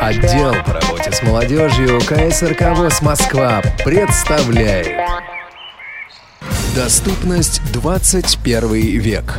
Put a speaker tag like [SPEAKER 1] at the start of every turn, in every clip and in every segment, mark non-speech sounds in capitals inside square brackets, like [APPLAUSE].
[SPEAKER 1] Отдел по работе с молодежью КСРК ВОЗ Москва представляет Доступность 21 век.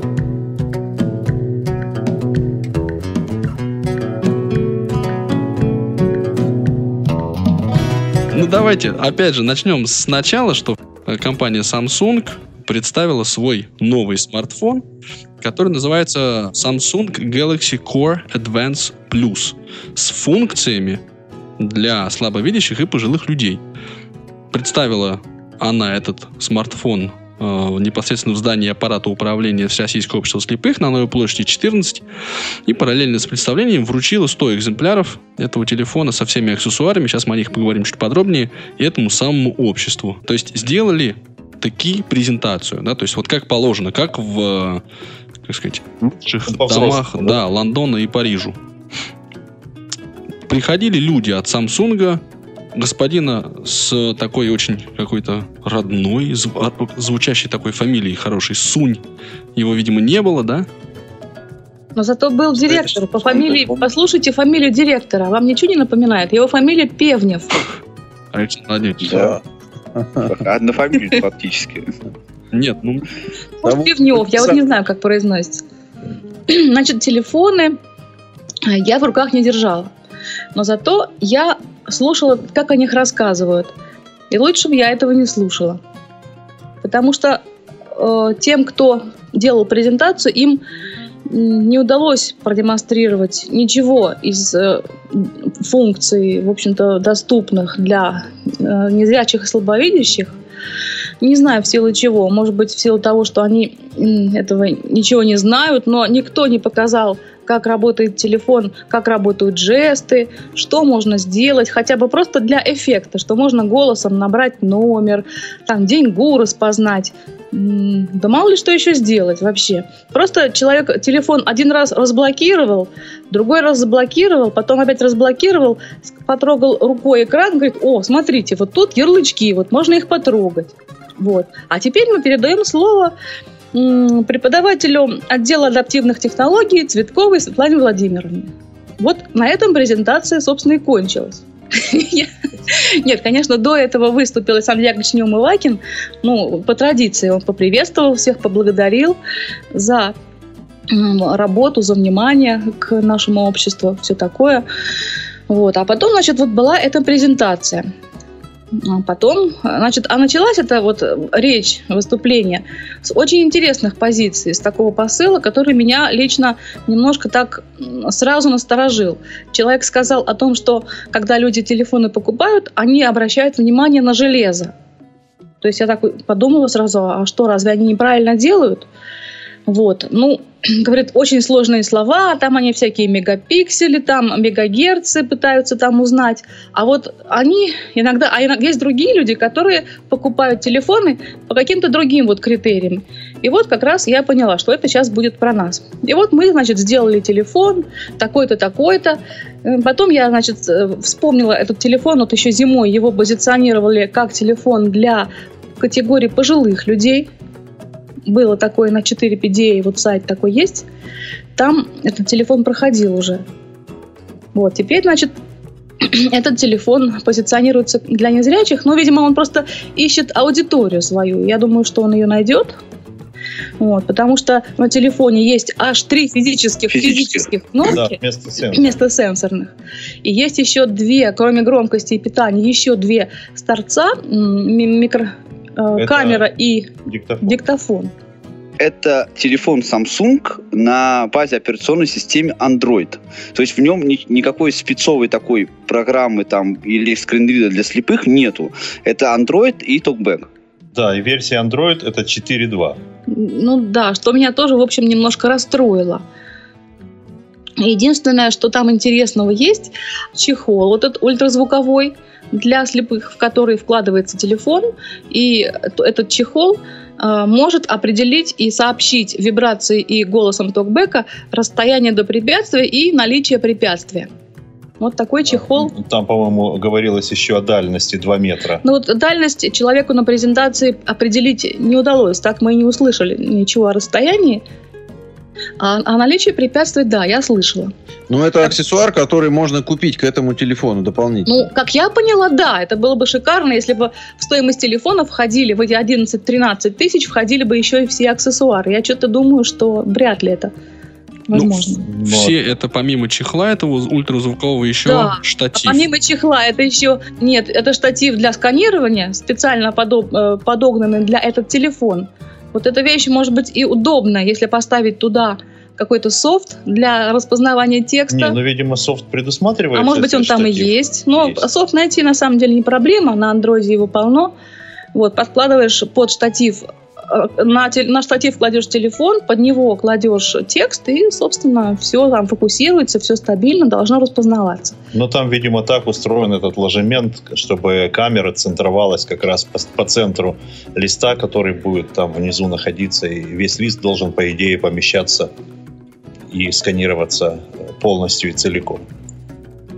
[SPEAKER 2] Ну давайте, опять же, начнем сначала, что э, компания Samsung представила свой новый смартфон, который называется Samsung Galaxy Core Advance Plus с функциями для слабовидящих и пожилых людей. Представила она этот смартфон непосредственно в здании аппарата управления Всероссийского общества слепых на Новой площади 14 и параллельно с представлением вручила 100 экземпляров этого телефона со всеми аксессуарами, сейчас мы о них поговорим чуть подробнее, и этому самому обществу. То есть сделали такие презентацию, да, то есть вот как положено, как в, как сказать, лучших домах, да? да, Лондона и Парижу. Приходили люди от Самсунга, господина с такой очень какой-то родной, звучащей такой фамилией хорошей, Сунь. Его, видимо, не было, да?
[SPEAKER 3] Но зато был директор. По фамилии, послушайте фамилию директора. Вам ничего не напоминает? Его фамилия Певнев.
[SPEAKER 2] Александр Владимирович.
[SPEAKER 4] Да. [LAUGHS] Одна фамилия фактически.
[SPEAKER 2] Нет, ну...
[SPEAKER 3] Может, Пивнев, я вот не знаю, как произносится. [CLEARS THROAT] Значит, телефоны я в руках не держала. Но зато я слушала, как о них рассказывают. И лучше бы я этого не слушала. Потому что э, тем, кто делал презентацию, им не удалось продемонстрировать ничего из э, функций, в общем-то, доступных для э, незрячих и слабовидящих. Не знаю в силу чего. Может быть, в силу того, что они этого ничего не знают, но никто не показал как работает телефон, как работают жесты, что можно сделать, хотя бы просто для эффекта, что можно голосом набрать номер, там деньгу распознать. Да мало ли что еще сделать вообще. Просто человек телефон один раз разблокировал, другой раз заблокировал, потом опять разблокировал, потрогал рукой экран, говорит, о, смотрите, вот тут ярлычки, вот можно их потрогать. Вот. А теперь мы передаем слово преподавателю отдела адаптивных технологий Цветковой Светлане Владимировне. Вот на этом презентация, собственно, и кончилась. [LAUGHS] Нет, конечно, до этого выступил Александр Яковлевич Неумывакин. Ну, по традиции он поприветствовал всех, поблагодарил за работу, за внимание к нашему обществу, все такое. Вот. А потом, значит, вот была эта презентация. А потом, значит, а началась эта вот речь, выступление с очень интересных позиций, с такого посыла, который меня лично немножко так сразу насторожил. Человек сказал о том, что когда люди телефоны покупают, они обращают внимание на железо. То есть я так подумала сразу, а что, разве они неправильно делают? Вот, ну, [CLEARS THROAT] говорит, очень сложные слова, там они всякие мегапиксели, там мегагерцы пытаются там узнать. А вот они иногда, а иногда есть другие люди, которые покупают телефоны по каким-то другим вот критериям. И вот как раз я поняла, что это сейчас будет про нас. И вот мы, значит, сделали телефон такой-то, такой-то. Э, потом я, значит, э, вспомнила этот телефон, вот еще зимой его позиционировали как телефон для категории пожилых людей, было такое на 4PDA, вот сайт такой есть, там этот телефон проходил уже. Вот, теперь, значит, [CLEARS THROAT] этот телефон позиционируется для незрячих, но, видимо, он просто ищет аудиторию свою. Я думаю, что он ее найдет. Вот, потому что на телефоне есть аж три физических, физических, физических кнопки да, вместо, [CLEARS THROAT] сенсорных. вместо сенсорных. И есть еще две, кроме громкости и питания, еще две с торца микро, Э, камера и диктофон. диктофон.
[SPEAKER 4] Это телефон Samsung на базе операционной системы Android. То есть в нем ни, никакой спецовой такой программы там или скринрида для слепых нету. Это Android и TalkBack.
[SPEAKER 5] Да, и версия Android это 4.2.
[SPEAKER 3] Ну да, что меня тоже, в общем, немножко расстроило. Единственное, что там интересного есть, чехол вот этот ультразвуковой для слепых, в который вкладывается телефон, и этот чехол э, может определить и сообщить вибрацией и голосом токбека расстояние до препятствия и наличие препятствия. Вот такой чехол.
[SPEAKER 5] Там, по-моему, говорилось еще о дальности 2 метра.
[SPEAKER 3] Ну вот дальность человеку на презентации определить не удалось. Так мы и не услышали ничего о расстоянии. А о наличии препятствий, да, я слышала.
[SPEAKER 6] Ну, это аксессуар, который можно купить к этому телефону дополнительно.
[SPEAKER 3] Ну, как я поняла, да, это было бы шикарно, если бы в стоимость телефона входили, в эти 11-13 тысяч входили бы еще и все аксессуары. Я что-то думаю, что вряд ли это возможно.
[SPEAKER 2] Ну, все это помимо чехла этого ультразвукового еще
[SPEAKER 3] Да.
[SPEAKER 2] штатив.
[SPEAKER 3] А помимо чехла, это еще... Нет, это штатив для сканирования, специально подоб- э, подогнанный для этот телефон. Вот эта вещь может быть и удобная, если поставить туда какой-то софт для распознавания текста.
[SPEAKER 5] Не, ну, видимо, софт предусматривает.
[SPEAKER 3] А может быть, он там и есть. Но
[SPEAKER 5] Есть.
[SPEAKER 3] софт найти на самом деле не проблема. На андроиде его полно. Вот, подкладываешь под штатив на, те- на штатив кладешь телефон, под него кладешь текст, и, собственно, все там фокусируется, все стабильно, должно распознаваться.
[SPEAKER 5] Но там, видимо, так устроен этот ложемент, чтобы камера центровалась как раз по, по центру листа, который будет там внизу находиться, и весь лист должен, по идее, помещаться и сканироваться полностью и целиком.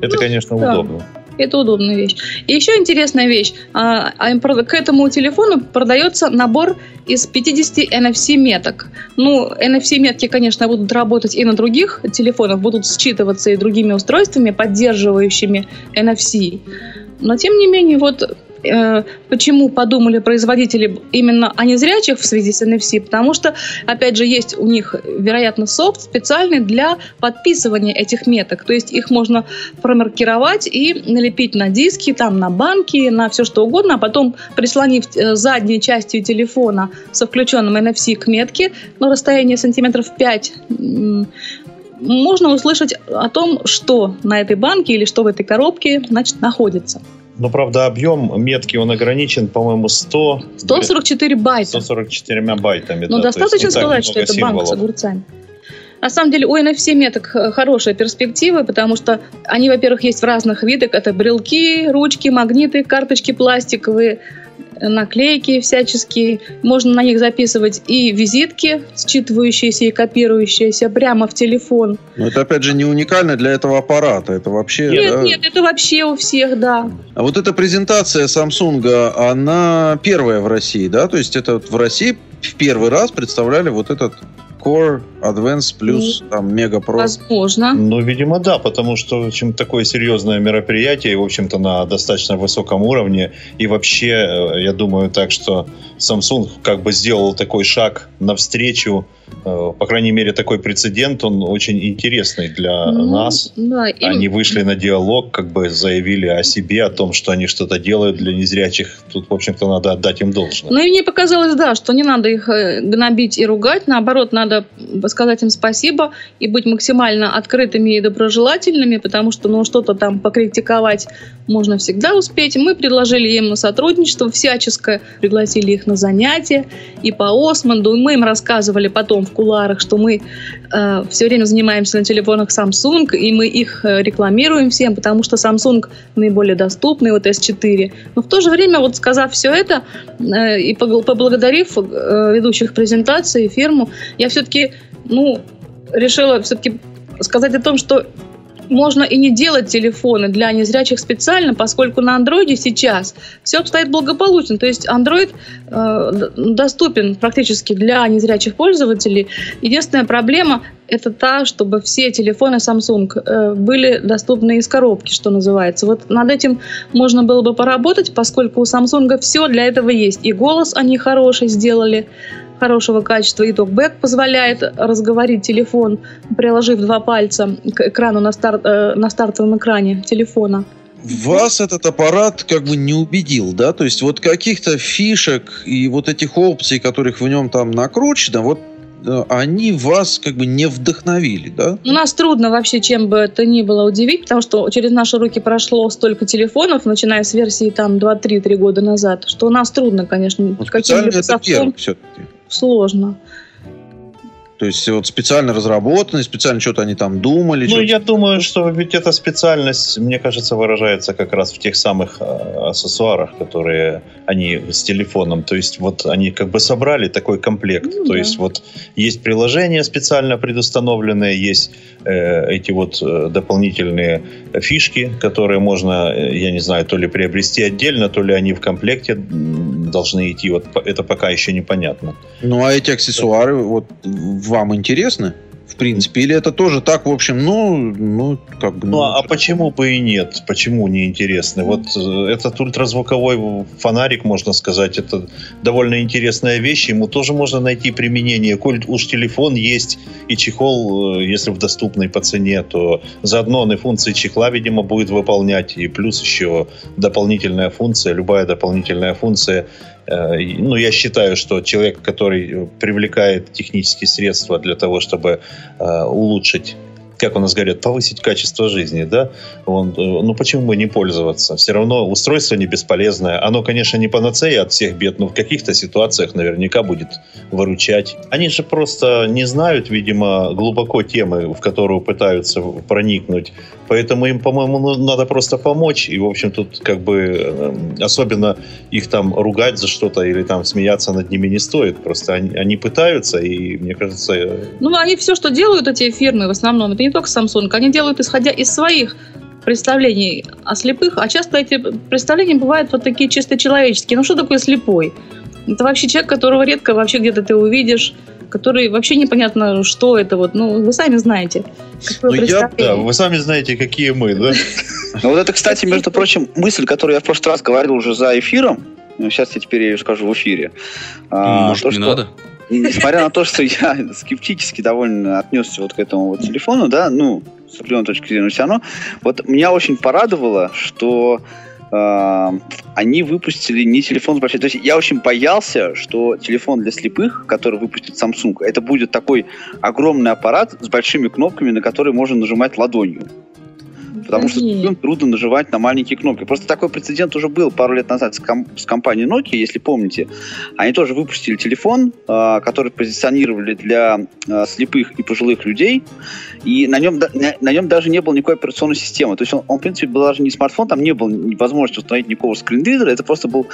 [SPEAKER 5] Это,
[SPEAKER 3] Ну,
[SPEAKER 5] конечно,
[SPEAKER 3] да.
[SPEAKER 5] удобно.
[SPEAKER 3] Это удобная вещь. И еще интересная вещь. А, а К этому телефону продается набор из 50 NFC-меток. Ну, NFC-метки, конечно, будут работать и на других телефонах, будут считываться и другими устройствами, поддерживающими NFC. Но, тем не менее, вот почему подумали производители именно о незрячих в связи с NFC? Потому что, опять же, есть у них, вероятно, софт специальный для подписывания этих меток. То есть их можно промаркировать и налепить на диски, там, на банки, на все что угодно, а потом, прислонив э, задней частью телефона со включенным NFC к метке на расстоянии сантиметров 5, м, можно услышать о том, что на этой банке или что в этой коробке значит, находится.
[SPEAKER 5] Но, правда, объем метки, он ограничен, по-моему, 100...
[SPEAKER 3] 144 байта.
[SPEAKER 5] 144 байтами.
[SPEAKER 3] Ну,
[SPEAKER 5] да,
[SPEAKER 3] достаточно сказать, что это банк с
[SPEAKER 5] символов.
[SPEAKER 3] огурцами. На самом деле у NFC меток э, хорошие перспективы, потому что они, во-первых, есть в разных видах. Это брелки, ручки, магниты, карточки пластиковые, наклейки всяческие. Можно на них записывать и визитки, считывающиеся и копирующиеся прямо в телефон.
[SPEAKER 6] Но это, опять же, не уникально для этого аппарата. Это вообще...
[SPEAKER 3] Нет,
[SPEAKER 6] да.
[SPEAKER 3] нет, это вообще у всех, да.
[SPEAKER 6] А вот эта презентация Samsung, она первая в России, да? То есть это вот в России в первый раз представляли вот этот Core Advance плюс там Mega Pro.
[SPEAKER 3] Возможно.
[SPEAKER 5] Ну, видимо, да, потому что, в общем, такое серьезное мероприятие, в общем-то, на достаточно высоком уровне. И вообще, э, я думаю так, что Samsung как бы сделал такой шаг навстречу, по крайней мере, такой прецедент, он очень интересный для
[SPEAKER 3] Ну,
[SPEAKER 5] нас.
[SPEAKER 3] Да, им-
[SPEAKER 5] Они вышли на диалог, как бы заявили о себе, о том, что они что-то делают для незрячих. Тут, в общем-то, надо отдать им должное.
[SPEAKER 3] Ну и мне показалось, да, что не надо их э, гнобить и ругать, наоборот, надо сказать им спасибо и быть максимально открытыми и доброжелательными, потому что, ну, что-то там покритиковать можно всегда успеть. Мы предложили им на сотрудничество всяческое, пригласили их на занятия и по Осмонду, и мы им рассказывали потом в куларах, что мы э, все время занимаемся на телефонах Samsung, и мы их э, рекламируем всем, потому что Samsung наиболее доступный, вот S4. Но в то же время, вот сказав все это, э, и поблагодарив э, ведущих презентаций, фирму, я все-таки, ну, решила все-таки сказать о том, что можно и не делать телефоны для незрячих специально, поскольку на андроиде сейчас все обстоит благополучно. То есть Android э, доступен практически для незрячих пользователей. Единственная проблема это та, чтобы все телефоны Samsung э, были доступны из коробки, что называется. Вот над этим можно было бы поработать, поскольку у Samsung все для этого есть. И голос они хороший сделали, хорошего качества, и токбэк позволяет разговорить телефон, приложив два пальца к экрану на, стар- э, на стартовом экране телефона.
[SPEAKER 6] Вас этот аппарат как бы не убедил, да? То есть вот каких-то фишек и вот этих опций, которых в нем там накручено, вот они вас как бы не вдохновили, да?
[SPEAKER 3] У нас трудно вообще чем бы это ни было удивить, потому что через наши руки прошло столько телефонов, начиная с версии там 2-3-3 года назад, что у нас трудно, конечно,
[SPEAKER 6] специально
[SPEAKER 3] каким-либо
[SPEAKER 6] это все-таки.
[SPEAKER 3] сложно.
[SPEAKER 6] То есть вот специально разработанный, специально что-то они там думали.
[SPEAKER 5] Ну, я думаю, что ведь эта специальность, мне кажется, выражается как раз в тех самых э, аксессуарах, которые они с телефоном. То есть вот они как бы собрали такой комплект.
[SPEAKER 3] Ну,
[SPEAKER 5] То
[SPEAKER 3] да.
[SPEAKER 5] есть вот есть приложения специально предустановленные, есть э, эти вот э, дополнительные фишки, которые можно, э, я не знаю, то ли приобрести отдельно, то ли они в комплекте должны идти. Вот это пока еще непонятно.
[SPEAKER 6] Ну, а эти аксессуары вот вам интересны? В принципе, или это тоже так, в общем, ну, ну, как бы...
[SPEAKER 5] Ну, а почему бы и нет? Почему не интересно? Вот э, этот ультразвуковой фонарик, можно сказать, это довольно интересная вещь. Ему тоже можно найти применение. Коль уж телефон есть и чехол, э, если в доступной по цене, то заодно он и функции чехла, видимо, будет выполнять. И плюс еще дополнительная функция, любая дополнительная функция Ну, я считаю, что человек, который э, привлекает технические средства для того, чтобы э, улучшить как у нас говорят, повысить качество жизни, да, он, э, ну почему бы не пользоваться? Все равно устройство не бесполезное. Оно, конечно, не панацея от всех бед, но в каких-то ситуациях наверняка будет выручать. Они же просто не знают, видимо, глубоко темы, в которую пытаются проникнуть. Поэтому им, по-моему, ну, надо просто помочь. И, в общем, тут как бы э, особенно их там ругать за что-то или там смеяться над ними не стоит. Просто они, они пытаются, и мне кажется, э,
[SPEAKER 3] Ну, они все, что делают эти фирмы, в основном, это не только Samsung, они делают исходя из своих представлений о слепых, а часто эти представления бывают вот такие чисто человеческие. Ну, что такое слепой? Это вообще человек, которого редко вообще где-то ты увидишь, который вообще непонятно, что это вот. Ну, вы сами знаете.
[SPEAKER 6] Ну, я-
[SPEAKER 5] да, вы сами знаете, какие мы, да?
[SPEAKER 4] Ну вот это, кстати, между прочим, мысль, которую я в прошлый раз говорил уже за эфиром, ну, сейчас я теперь ее скажу в эфире. А,
[SPEAKER 2] Может,
[SPEAKER 4] то,
[SPEAKER 2] не
[SPEAKER 4] что-
[SPEAKER 2] надо?
[SPEAKER 4] Несмотря на то, что я скептически довольно отнесся вот к этому вот телефону, да, ну, с определенной точки зрения, но все равно, вот меня очень порадовало, что они выпустили не телефон с большой... То есть я очень боялся, что телефон для слепых, который выпустит Samsung, это будет такой огромный аппарат с большими кнопками, на которые можно нажимать ладонью. Потому что слепым трудно нажимать на маленькие кнопки. Просто такой прецедент уже был пару лет назад с, ком- с компанией Nokia, если помните. Они тоже выпустили телефон, а, который позиционировали для а, слепых и пожилых людей, и на нем, да- на, на нем даже не было никакой операционной системы. То есть он, он, в принципе, был даже не смартфон, там не было возможности установить никакого скринридера, это просто был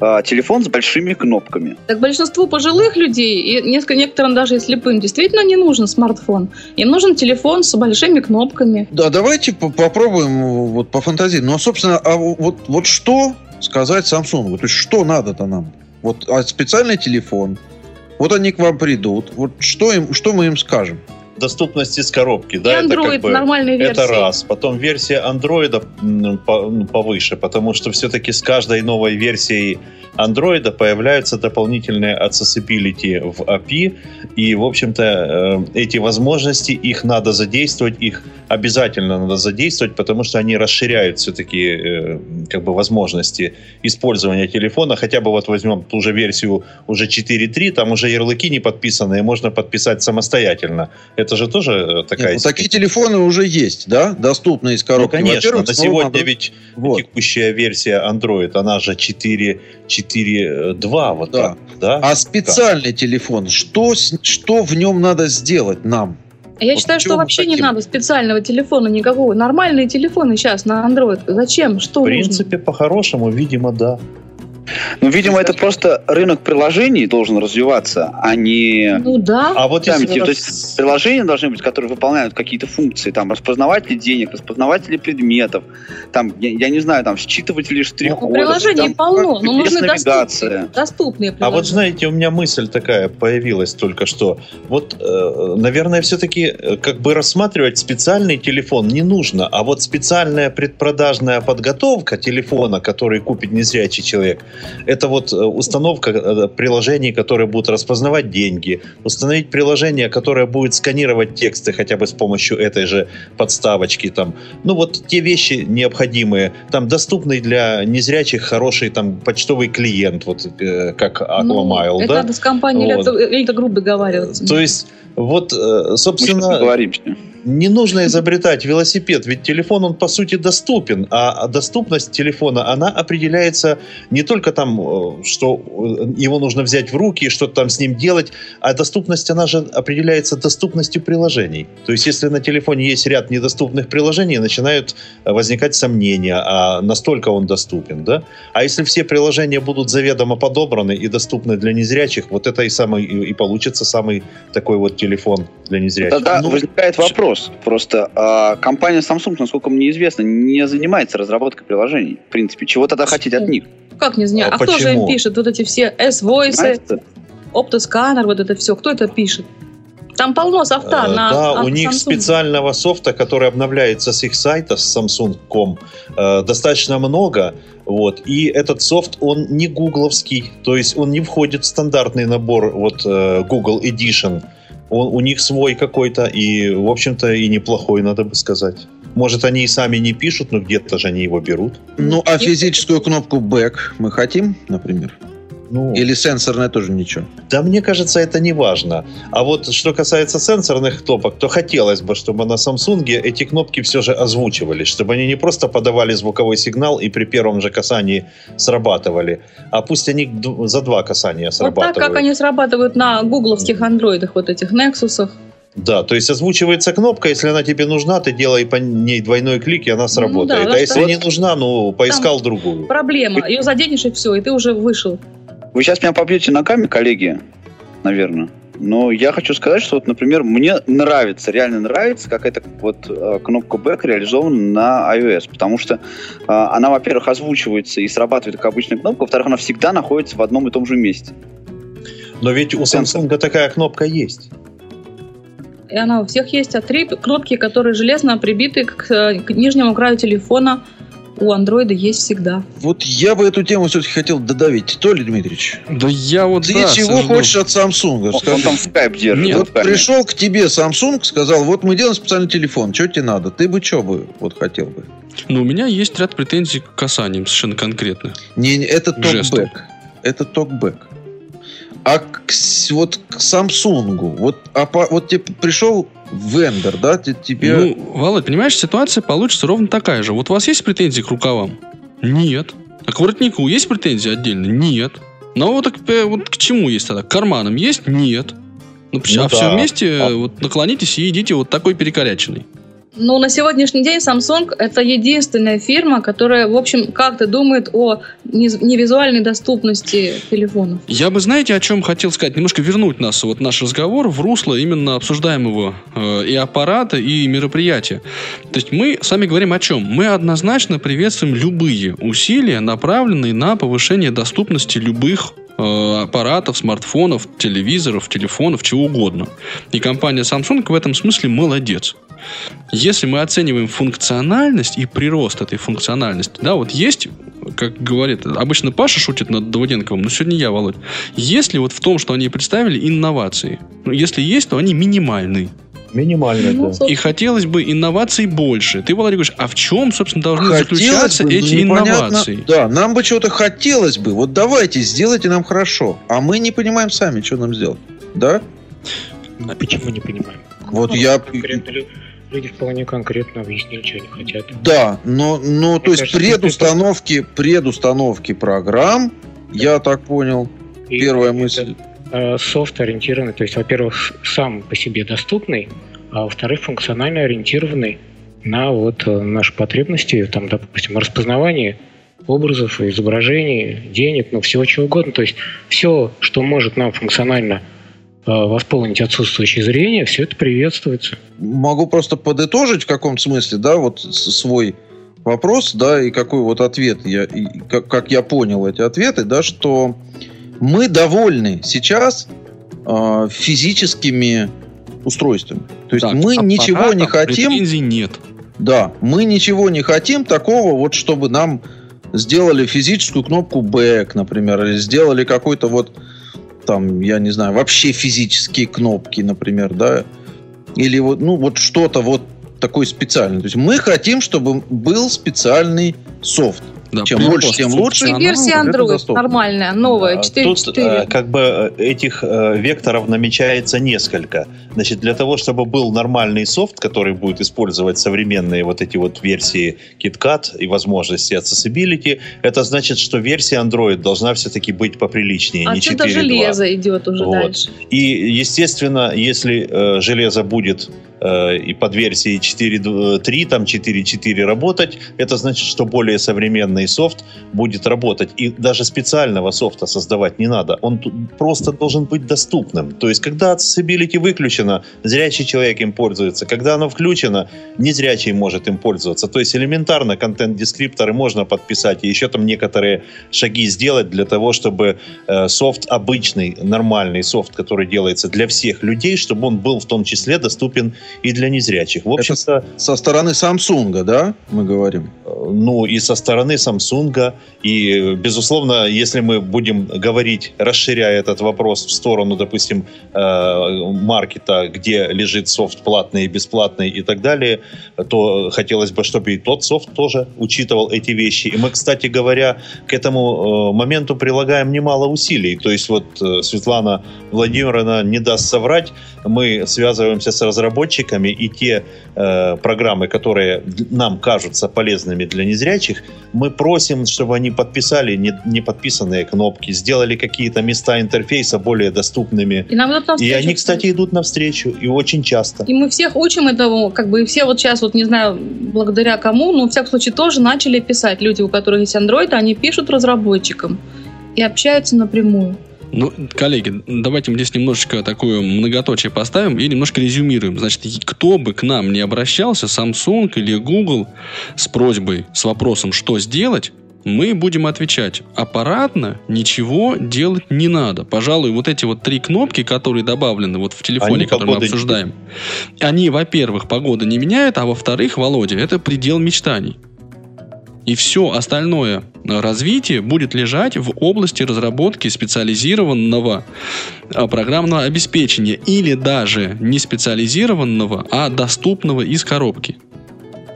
[SPEAKER 4] а, телефон с большими кнопками.
[SPEAKER 3] Так большинству пожилых людей, и несколько, некоторым даже и слепым, действительно не нужен смартфон. Им нужен телефон с большими кнопками.
[SPEAKER 6] Да, давайте по- попробуем э, вот пофантазировать. Ну, а, собственно, а вот, вот что сказать Samsung? То есть, что надо-то нам? Вот а специальный телефон. Вот они к вам придут. Вот что, им, что мы им скажем?
[SPEAKER 5] Доступность из коробки,
[SPEAKER 3] и
[SPEAKER 5] да, это
[SPEAKER 3] Android
[SPEAKER 5] как бы...
[SPEAKER 3] нормальной версии.
[SPEAKER 5] Это раз. Потом версия андроида ну, повыше, потому что все-таки с каждой новой версией андроида появляются дополнительные accessibility в API, и, в общем-то, э, эти возможности, их надо задействовать, их обязательно надо задействовать, потому что они расширяют все-таки э, как бы возможности использования телефона. Хотя бы вот возьмем ту же версию уже 4.3, там уже ярлыки не подписанные, можно подписать самостоятельно. Это же тоже э, такая...
[SPEAKER 6] Нет, ну, такие телефоны уже есть, да? Доступны из
[SPEAKER 5] Ну,
[SPEAKER 6] коробки.
[SPEAKER 5] конечно,
[SPEAKER 6] Во-первых,
[SPEAKER 5] на сегодня
[SPEAKER 6] Android.
[SPEAKER 5] ведь
[SPEAKER 6] Вот.
[SPEAKER 5] текущая версия Android, она же 4, 4.2, вот
[SPEAKER 6] Да.
[SPEAKER 5] так, да?
[SPEAKER 6] А специальный телефон, что, что в нем надо сделать нам?
[SPEAKER 3] Я
[SPEAKER 6] Вот
[SPEAKER 3] считаю, что вообще не
[SPEAKER 6] хотим?
[SPEAKER 3] надо специального телефона никакого. Нормальные телефоны сейчас на Android. Зачем? Что
[SPEAKER 5] В
[SPEAKER 3] нужно?
[SPEAKER 5] принципе, по-хорошему, видимо, да.
[SPEAKER 4] Ну, видимо, это просто рынок приложений должен развиваться, а не...
[SPEAKER 3] Ну да.
[SPEAKER 5] А вот если
[SPEAKER 4] то есть приложения должны быть, которые выполняют какие-то функции, там, распознаватели денег, распознаватели предметов, там, я, я не знаю, там, считыватели штрих-кодов.
[SPEAKER 3] Ну, приложений
[SPEAKER 4] там,
[SPEAKER 3] полно, но нужны
[SPEAKER 4] навигация.
[SPEAKER 3] доступные, доступные
[SPEAKER 5] А
[SPEAKER 3] приложения.
[SPEAKER 5] вот знаете, у меня мысль такая появилась только что. Вот, э, наверное, все-таки как бы рассматривать специальный телефон не нужно, а вот специальная предпродажная подготовка телефона, который купит незрячий человек, это вот э, установка э, приложений, которые будут распознавать деньги, установить приложение, которое будет сканировать тексты хотя бы с помощью этой же подставочки там. Ну вот те вещи необходимые, там доступный для незрячих хороший там почтовый клиент, вот э, как AquaMail,
[SPEAKER 3] Ну, это
[SPEAKER 5] да?
[SPEAKER 3] надо с компанией
[SPEAKER 5] Вот.
[SPEAKER 3] Элита Групп договариваться.
[SPEAKER 5] То есть, вот, э,
[SPEAKER 4] Мы сейчас
[SPEAKER 5] собственно,
[SPEAKER 4] договоримся.
[SPEAKER 5] Не нужно изобретать велосипед, ведь телефон, он по сути доступен, а доступность телефона, она определяется не только там, э, что э, его нужно взять в руки, что-то там с ним делать, а доступность, она же определяется доступностью приложений. То есть, если на телефоне есть ряд недоступных приложений, начинают возникать сомнения, а настолько он доступен, да? А если все приложения будут заведомо подобраны и доступны для незрячих, вот это и самый и, и получится самый такой вот телефон для незрячих.
[SPEAKER 4] Тогда
[SPEAKER 5] Ну,
[SPEAKER 4] возникает вопрос. Просто а, компания Samsung, насколько мне известно, не занимается разработкой приложений. В принципе, чего тогда хотеть от них?
[SPEAKER 3] Как не знаю?
[SPEAKER 5] А
[SPEAKER 3] А, кто же
[SPEAKER 5] почему?
[SPEAKER 3] им пишет? Вот эти все S-Voice,
[SPEAKER 4] Знаете?
[SPEAKER 3] оптосканер, вот это все. Кто это пишет? Там полно софта
[SPEAKER 5] Э,
[SPEAKER 3] на
[SPEAKER 5] да,
[SPEAKER 3] на
[SPEAKER 5] у них
[SPEAKER 3] Samsung.
[SPEAKER 5] специального софта, который обновляется с их сайта, с Samsung.com, э, достаточно много. Вот. И этот софт, он не гугловский, то есть он не входит в стандартный набор вот, э, Google Edition. Он, у них свой какой-то, и, в общем-то, и неплохой, надо бы сказать. Может, они и сами не пишут, но где-то же они его берут.
[SPEAKER 6] Ну, а физическую кнопку back мы хотим, например?
[SPEAKER 5] Ну,
[SPEAKER 6] Или сенсорная тоже ничего?
[SPEAKER 5] Да мне кажется, это не важно. А вот что касается сенсорных кнопок, то хотелось бы, чтобы на Samsung эти кнопки все же озвучивались, чтобы они не просто подавали звуковой сигнал и при первом же касании срабатывали, а пусть они за два касания
[SPEAKER 3] Вот
[SPEAKER 5] срабатывают.
[SPEAKER 3] так, как они срабатывают на гугловских андроидах, вот этих Nexusах.
[SPEAKER 5] Да, то есть озвучивается кнопка, если она тебе нужна, ты делай по ней двойной клик, и она сработает.
[SPEAKER 3] да,
[SPEAKER 5] а если не нужна, ну, поискал другую.
[SPEAKER 3] Проблема. Ее заденешь и все, и ты уже вышел.
[SPEAKER 4] Вы сейчас меня побьете ногами, коллеги, наверное. Но я хочу сказать, что, вот, например, мне нравится, реально нравится, как эта вот э, кнопка Back реализована на iOS, потому что э, она, во-первых, озвучивается и срабатывает как обычная кнопка, во-вторых, она всегда находится в одном и том же месте.
[SPEAKER 5] Но ведь у Samsung такая кнопка есть.
[SPEAKER 3] И она у всех есть, а три кнопки, которые железно прибиты к, э, к нижнему краю телефона, у андроида есть всегда.
[SPEAKER 6] Вот я бы эту тему все-таки хотел додавить. Толя Дмитриевич,
[SPEAKER 2] Да я вот
[SPEAKER 6] ты
[SPEAKER 2] да,
[SPEAKER 6] чего
[SPEAKER 2] сожгу.
[SPEAKER 6] хочешь от Samsung?
[SPEAKER 4] Он, он там скайп держит.
[SPEAKER 2] Нет,
[SPEAKER 4] вот
[SPEAKER 6] пришел к тебе Samsung, сказал, вот мы делаем специальный телефон, что тебе надо? Ты бы что бы вот хотел бы?
[SPEAKER 2] Но у меня есть ряд претензий к касаниям совершенно конкретных.
[SPEAKER 6] Не, не, это токбэк. Это токбэк. А к, вот к Samsung, вот, а по- вот тебе пришел вендор, да, те- тебе...
[SPEAKER 2] Ну, Володь, понимаешь, ситуация получится ровно такая же. Вот у вас есть претензии к рукавам? Нет. А к воротнику есть претензии отдельно? Нет. Ну вот, так, э, вот к чему есть тогда? К карманам есть? Нет. Ну,
[SPEAKER 5] Ну
[SPEAKER 2] а все
[SPEAKER 5] да.
[SPEAKER 2] вместе
[SPEAKER 5] А-
[SPEAKER 2] вот наклонитесь и идите вот такой перекоряченный.
[SPEAKER 3] Но на сегодняшний день Samsung это единственная фирма, которая, в общем, как-то думает о невизуальной доступности телефонов.
[SPEAKER 2] Я бы, знаете, о чем хотел сказать? Немножко вернуть нас, вот наш разговор в русло именно обсуждаемого э, и аппарата, и мероприятия. То есть мы с вами говорим о чем? Мы однозначно приветствуем любые усилия, направленные на повышение доступности любых аппаратов, смартфонов, телевизоров, телефонов, чего угодно. И компания Samsung в этом смысле молодец. Если мы оцениваем функциональность и прирост этой функциональности, да, вот есть, как говорит, обычно Паша шутит над Давыденковым, но сегодня я, Володь. Есть ли вот в том, что они представили инновации? Ну, если есть, то они минимальны.
[SPEAKER 5] Минимально,
[SPEAKER 3] Ну,
[SPEAKER 5] да.
[SPEAKER 3] собственно,
[SPEAKER 2] И хотелось бы инноваций больше. Ты, Володя, говоришь, а в чем, собственно, должны
[SPEAKER 6] Хотелось
[SPEAKER 2] заключаться
[SPEAKER 6] бы, но
[SPEAKER 2] эти
[SPEAKER 6] непонятно-
[SPEAKER 2] инновации?
[SPEAKER 6] Да, нам бы чего-то хотелось бы. Вот давайте, сделайте нам хорошо. А мы не понимаем сами, что нам сделать. Да?
[SPEAKER 7] Ну, Почему не понимаем?
[SPEAKER 6] Вот я...
[SPEAKER 7] Конкретно лю- люди вполне конкретно объяснили, что они хотят.
[SPEAKER 6] Да, но, но то есть
[SPEAKER 7] кажется,
[SPEAKER 6] предустановки, предустановки программ, я так понял,
[SPEAKER 7] И
[SPEAKER 6] первая
[SPEAKER 7] это,
[SPEAKER 6] мысль.
[SPEAKER 7] э, Софт ориентированный, то есть, во-первых, сам по себе доступный, а во-вторых, функционально ориентированный на вот э, наши потребности, там, допустим, распознавание образов, изображений, денег, ну, всего чего угодно. То есть все, что может нам функционально э, восполнить отсутствующее зрение, все это приветствуется.
[SPEAKER 6] Могу просто подытожить в каком-то смысле, да, вот свой вопрос, да, и какой вот ответ я, и как, как я понял эти ответы, да, что мы довольны сейчас э, физическими устройствами. То есть
[SPEAKER 2] Так,
[SPEAKER 6] мы ничего не хотим,
[SPEAKER 2] Претензий нет.
[SPEAKER 6] да, мы ничего не хотим такого вот, чтобы нам сделали физическую кнопку back, например, или сделали какой-то вот там, я не знаю, вообще физические кнопки, например, да, или вот, ну, вот что-то вот такое специальное. То есть мы хотим, чтобы был специальный софт.
[SPEAKER 2] Да,
[SPEAKER 6] Чем больше, тем лучше.
[SPEAKER 3] И
[SPEAKER 2] функционала.
[SPEAKER 3] версия Android нормальная, новая,
[SPEAKER 5] А,
[SPEAKER 3] 4.4.
[SPEAKER 5] Тут э, как бы э, этих э, векторов намечается несколько. Значит, для того, чтобы был нормальный софт, который будет использовать современные вот эти вот версии KitKat и возможности accessibility, это значит, что версия Android должна все-таки быть поприлличнее, не
[SPEAKER 3] Отсюда
[SPEAKER 5] 4.2.
[SPEAKER 3] железо идет уже
[SPEAKER 5] Вот.
[SPEAKER 3] дальше.
[SPEAKER 5] И, естественно, если э, железо будет и под версией 4.3, там 4.4 работать, это значит, что более современный софт будет работать. И даже специального софта создавать не надо. Он просто должен быть доступным. То есть, когда accessibility выключено, зрячий человек им пользуется. Когда оно включено, незрячий может им пользоваться. То есть, элементарно контент-дескрипторы можно подписать и еще там некоторые шаги сделать для того, чтобы э, софт обычный, нормальный софт, который делается для всех людей, чтобы он был в том числе доступен и для незрячих. В общем-то,
[SPEAKER 6] Со стороны Samsung, да, мы говорим?
[SPEAKER 5] э, ну и со стороны Samsung, и, безусловно, если мы будем говорить, расширяя этот вопрос в сторону, допустим, э, маркета, где лежит софт платный и бесплатный и так далее, то хотелось бы, чтобы и тот софт тоже учитывал эти вещи. И мы, кстати говоря, к этому э, моменту прилагаем немало усилий. То есть вот э, Светлана Владимировна не даст соврать, мы связываемся с разработчиками, и те э, программы, которые нам кажутся полезными для незрячих, мы просим, чтобы они подписали не, не подписанные кнопки, сделали какие-то места интерфейса более доступными.
[SPEAKER 3] И нам идут
[SPEAKER 5] И они, кстати, идут навстречу, и очень часто.
[SPEAKER 3] И мы всех учим этому, как бы и все вот сейчас, вот не знаю, благодаря кому, но в всяком случае тоже начали писать. Люди, у которых есть Android, они пишут разработчикам и общаются напрямую.
[SPEAKER 2] Ну, коллеги, давайте мы здесь немножечко такое многоточие поставим и немножко резюмируем. Значит, кто бы к нам не обращался, Samsung или Google, с просьбой, с вопросом, что сделать, мы будем отвечать. Аппаратно ничего делать не надо. Пожалуй, вот эти вот три кнопки, которые добавлены вот в телефоне,
[SPEAKER 5] Они
[SPEAKER 2] который мы обсуждаем, они, во-первых, погода не меняют, а во-вторых, Володя, это предел мечтаний. И все остальное развитие будет лежать в области разработки специализированного э, программного обеспечения или даже не специализированного, а доступного из коробки.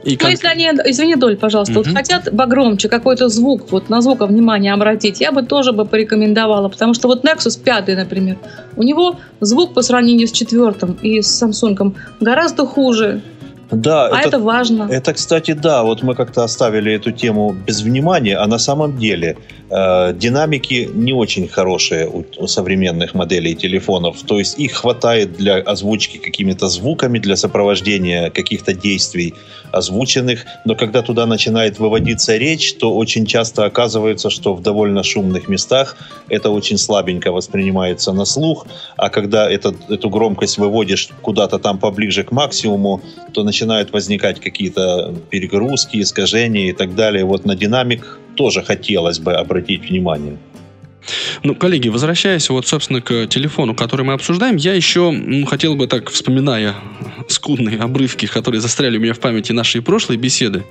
[SPEAKER 2] И
[SPEAKER 3] Ну,
[SPEAKER 2] кон-
[SPEAKER 3] если они, извини, Доль, пожалуйста, вот
[SPEAKER 2] Мгм.
[SPEAKER 3] хотят погромче какой-то звук, вот на звук внимание обратить, я бы тоже бы порекомендовала, потому что вот Nexus 5, например, у него звук по сравнению с четвертым и с Samsung гораздо хуже,
[SPEAKER 5] Да,
[SPEAKER 3] а это, важно.
[SPEAKER 5] Это, кстати, да, вот мы как-то оставили эту тему без внимания, а на самом деле э, динамики не очень хорошие у, у современных моделей телефонов. То есть их хватает для озвучки какими-то звуками, для сопровождения каких-то действий озвученных, но когда туда начинает выводиться речь, то очень часто оказывается, что в довольно шумных местах это очень слабенько воспринимается на слух, а когда этот, эту громкость выводишь куда-то там поближе к максимуму, то начинают возникать какие-то перегрузки, искажения и так далее. Вот на динамик тоже хотелось бы обратить внимание.
[SPEAKER 2] Ну, коллеги, возвращаясь вот, собственно, к телефону, который мы обсуждаем, я еще м, хотел бы так, вспоминая скудные обрывки, которые застряли у меня в памяти нашей прошлой беседы,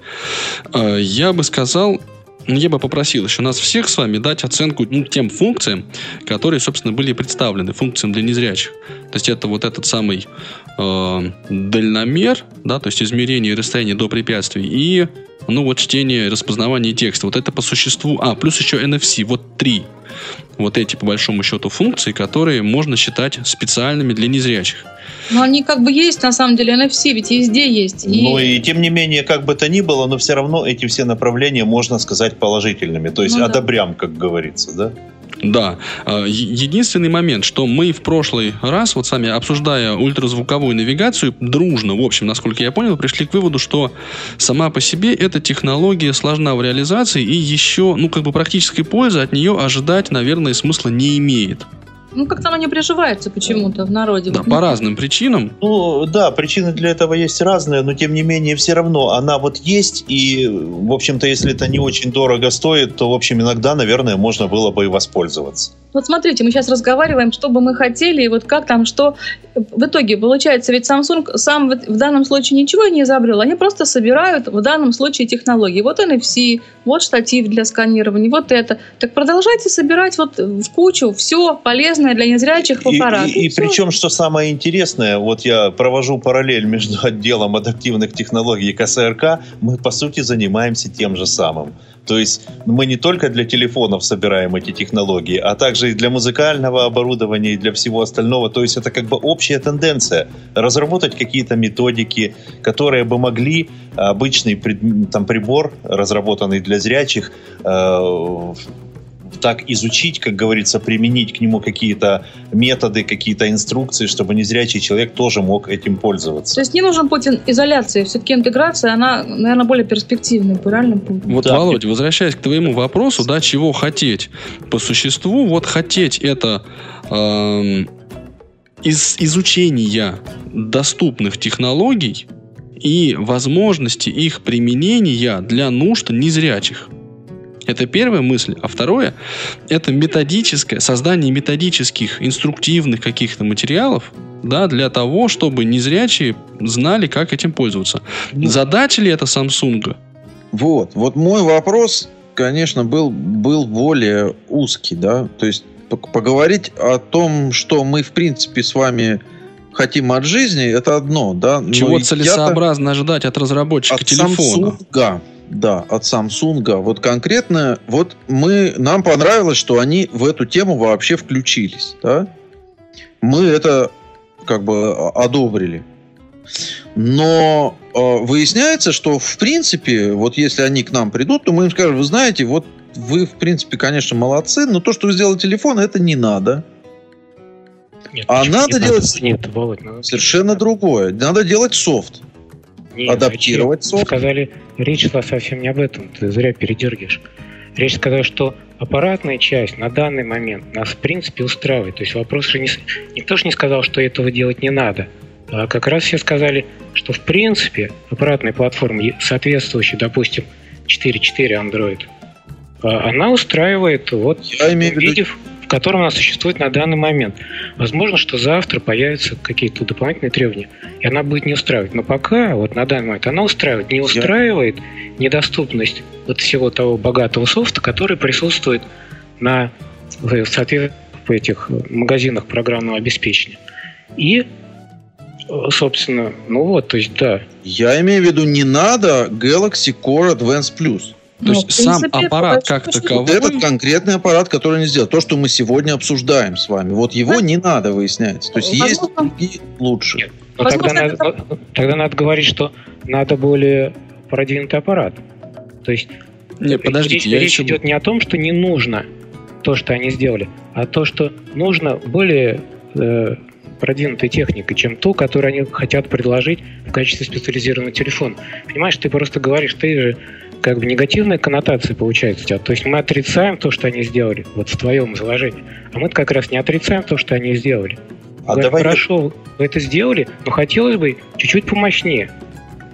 [SPEAKER 2] э, я бы сказал, ну, я бы попросил еще нас всех с вами дать оценку ну, тем функциям, которые, собственно, были представлены, функциям для незрячих. То есть это вот этот самый э, дальномер, да, то есть измерение расстояния до препятствий и ну вот чтение, распознавание текста. Вот это по существу. А, плюс еще NFC. Вот три вот эти, по большому счету, функции, которые можно считать специальными для незрячих.
[SPEAKER 3] Но они как бы есть, на самом деле, NFC ведь везде есть. И...
[SPEAKER 5] Но и тем не менее, как бы то ни было, но все равно эти все направления можно сказать положительными. То есть
[SPEAKER 3] Ну да.
[SPEAKER 5] одобрям, как говорится, да?
[SPEAKER 2] Да. Е- Единственный момент, что мы в прошлый раз, вот сами обсуждая ультразвуковую навигацию, дружно, в общем, насколько я понял, пришли к выводу, что сама по себе эта технология сложна в реализации и еще, ну, как бы практической пользы от нее ожидать, наверное, смысла не имеет.
[SPEAKER 3] Ну, как-то оно не приживается почему-то в народе.
[SPEAKER 2] Да,
[SPEAKER 3] Вот,
[SPEAKER 2] по разным причинам.
[SPEAKER 5] Ну, да, причины для этого есть разные, но тем не менее все равно она вот есть, и, в общем-то, если это не очень дорого стоит, то, в общем, иногда, наверное, можно было бы и воспользоваться.
[SPEAKER 3] Вот смотрите, мы сейчас разговариваем, что бы мы хотели, и вот как там, что... В итоге, получается, ведь Samsung сам в в данном случае ничего не изобрел, они просто собирают в данном случае технологии. Вот NFC, вот штатив для сканирования, вот это. Так продолжайте собирать вот в кучу все полезное разное для незрячих в
[SPEAKER 5] И,
[SPEAKER 3] аппарат.
[SPEAKER 5] и- и
[SPEAKER 3] всё.
[SPEAKER 5] причем, что самое интересное, вот я провожу параллель между [LAUGHS] отделом адаптивных технологий и КСРК, мы по сути занимаемся тем же самым. То есть мы не только для телефонов собираем эти технологии, а также и для музыкального оборудования, и для всего остального. То есть это как бы общая тенденция. Разработать какие-то методики, которые бы могли обычный пред- там, прибор, разработанный для зрячих, э, так изучить, как говорится, применить к нему какие-то методы, какие-то инструкции, чтобы незрячий человек тоже мог этим пользоваться.
[SPEAKER 3] То есть не нужен путь изоляции. Все-таки интеграция, она, наверное, более перспективный, правильно?
[SPEAKER 2] Вот,
[SPEAKER 5] Да.
[SPEAKER 2] Володь, возвращаясь к твоему вопросу, да, чего хотеть? По существу, вот хотеть это эм, из изучения доступных технологий и возможности их применения для нужд незрячих. Это первая мысль. А второе – это методическое, создание методических, инструктивных каких-то материалов, да, для того, чтобы незрячие знали, как этим пользоваться. Задача ли это Samsung?
[SPEAKER 6] Вот, вот мой вопрос, конечно, был, был более узкий, да, то есть поговорить о том, что мы, в принципе, с вами хотим от жизни, это одно, да. но
[SPEAKER 2] Чего
[SPEAKER 6] Ну,
[SPEAKER 2] целесообразно ожидать от разработчика
[SPEAKER 6] От
[SPEAKER 2] телефона?
[SPEAKER 6] Samsung, да, от Samsung. Вот конкретно, вот мы, нам понравилось, что они в эту тему вообще включились, да. Мы это как бы о- одобрили. Но э, выясняется, что в принципе, вот если они к нам придут, то мы им скажем, вы знаете, вот вы в принципе, конечно, молодцы, но то, что вы сделали телефон, это не надо.
[SPEAKER 7] Нет,
[SPEAKER 6] А надо
[SPEAKER 7] не
[SPEAKER 6] делать
[SPEAKER 7] Нет, Володь, надо
[SPEAKER 6] Совершенно другое. Надо делать софт.
[SPEAKER 7] Нет,
[SPEAKER 6] адаптировать
[SPEAKER 7] зачем? Сказали, речь шла совсем не об этом, ты зря передергиваешь. Речь сказала, что аппаратная часть на данный момент нас в принципе устраивает. То есть вопрос же не... Никто же не сказал, что этого делать не надо. А как раз все сказали, что в принципе аппаратная платформа, соответствующая, допустим, 4.4 Android, а, она устраивает вот
[SPEAKER 6] Я имею в
[SPEAKER 7] в
[SPEAKER 6] виду-
[SPEAKER 7] котором она существует на данный момент. Возможно, что завтра появятся какие-то дополнительные требования, и она будет не устраивать. Но пока, вот на данный момент, она устраивает. Не устраивает недоступность вот всего того богатого софта, который присутствует на в соответственно, в этих магазинах программного обеспечения. И, собственно, ну вот, то есть, да,
[SPEAKER 6] Я имею в виду, не надо Galaxy Core Advance Plus.
[SPEAKER 2] То
[SPEAKER 3] Ну,
[SPEAKER 2] есть
[SPEAKER 3] в
[SPEAKER 2] сам
[SPEAKER 3] принципе,
[SPEAKER 2] аппарат как таковой...
[SPEAKER 6] Вот этот конкретный аппарат, который они сделали. То, что мы сегодня обсуждаем с вами. Вот его не надо, выясняется. То есть есть
[SPEAKER 3] Возможно.
[SPEAKER 6] другие лучше.
[SPEAKER 7] Нет. но тогда
[SPEAKER 3] Возможно,
[SPEAKER 7] надо, тогда надо говорить, что надо более продвинутый аппарат. То есть
[SPEAKER 2] Не, подождите,
[SPEAKER 7] речь,
[SPEAKER 2] я
[SPEAKER 7] речь
[SPEAKER 2] еще...
[SPEAKER 7] идет не о том, что не нужно то, что они сделали, а то, что нужно более э, продвинутой техникой, чем ту, которую они хотят предложить в качестве специализированного телефона. Понимаешь, ты просто говоришь, ты же как бы негативная коннотация получается у тебя. То есть мы отрицаем то, что они сделали, вот в твоем изложении, а мы как раз не отрицаем то, что они сделали.
[SPEAKER 5] А
[SPEAKER 7] Говорим,
[SPEAKER 5] давайте,
[SPEAKER 7] Хорошо, вы это сделали, но хотелось бы чуть-чуть помощнее.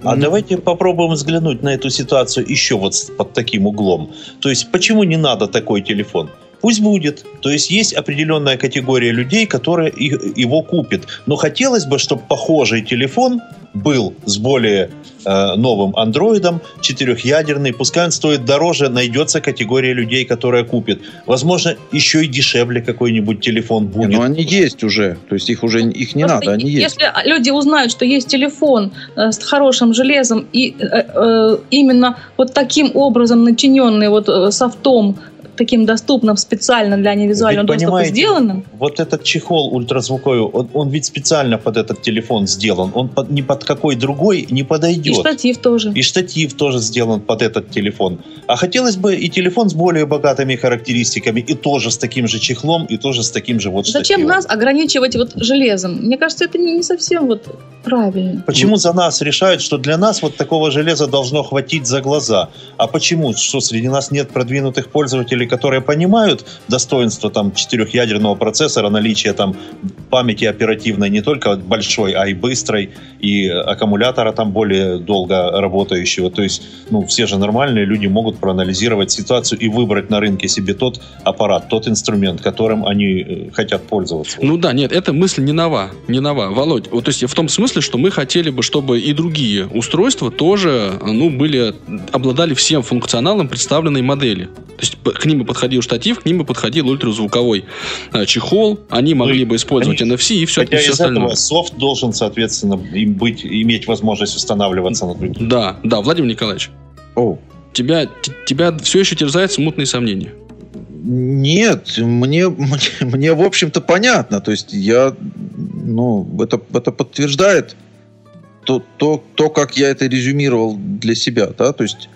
[SPEAKER 5] а
[SPEAKER 6] Ну,
[SPEAKER 5] давайте попробуем взглянуть на эту ситуацию еще вот под таким углом. То есть, почему не надо такой телефон? Пусть будет. То есть есть определенная категория людей, которые его купят. Но хотелось бы, чтобы похожий телефон был с более э, новым андроидом, четырехъядерный. Пускай он стоит дороже, найдется категория людей, которые купят. Возможно, еще и дешевле какой-нибудь телефон
[SPEAKER 6] Не,
[SPEAKER 5] будет.
[SPEAKER 6] ну они есть уже. То есть их уже их не
[SPEAKER 3] Просто
[SPEAKER 6] надо, они есть.
[SPEAKER 3] Если люди узнают, что есть телефон э, с хорошим железом и э, э, именно вот таким образом начиненный вот э, софтом, таким доступным специально для невизуального
[SPEAKER 5] Ведь
[SPEAKER 3] доступа сделанным,
[SPEAKER 5] Вот этот чехол ультразвуковой, он, он ведь специально под этот телефон сделан. Он под- ни под какой другой не
[SPEAKER 3] и
[SPEAKER 5] подойдет.
[SPEAKER 3] штатив тоже.
[SPEAKER 5] И штатив тоже сделан под этот телефон. А хотелось бы и телефон с более богатыми характеристиками, и тоже с таким же чехлом, и тоже с таким же вот
[SPEAKER 3] Зачем
[SPEAKER 5] штативом.
[SPEAKER 3] нас ограничивать вот железом? Мне кажется, это не не совсем вот правильно.
[SPEAKER 5] Почему за нас решают, что для нас вот такого железа должно хватить за глаза? А почему? Что среди нас нет продвинутых пользователей, которые понимают достоинство там четырехъядерного процессора, наличие там памяти оперативной не только большой, а и быстрой, и аккумулятора там более долго работающего. То есть, ну, все же нормальные люди могут проанализировать ситуацию и выбрать на рынке себе тот аппарат, тот инструмент, которым они э, хотят пользоваться.
[SPEAKER 2] Ну да, нет, эта мысль не нова, не нова. Володь, вот, то есть в том смысле, что мы хотели бы, чтобы и другие устройства тоже, ну, были, обладали всем функционалом представленной модели. То есть к ним ним бы подходил штатив, к ним бы подходил ультразвуковой э, чехол, они могли бы использовать
[SPEAKER 5] они-
[SPEAKER 2] NFC и все,
[SPEAKER 5] Хотя
[SPEAKER 2] и все
[SPEAKER 5] из
[SPEAKER 2] остальное.
[SPEAKER 5] этого софт должен, соответственно, им быть, иметь возможность устанавливаться на других.
[SPEAKER 2] Да, да, Владимир Николаевич,
[SPEAKER 6] О,
[SPEAKER 2] тебя, т- тебя все еще терзают смутные сомнения.
[SPEAKER 6] Нет, мне, мне, мне, в общем-то, понятно. То есть я, ну, это, это подтверждает то, то, то, как я это резюмировал для себя, да, то есть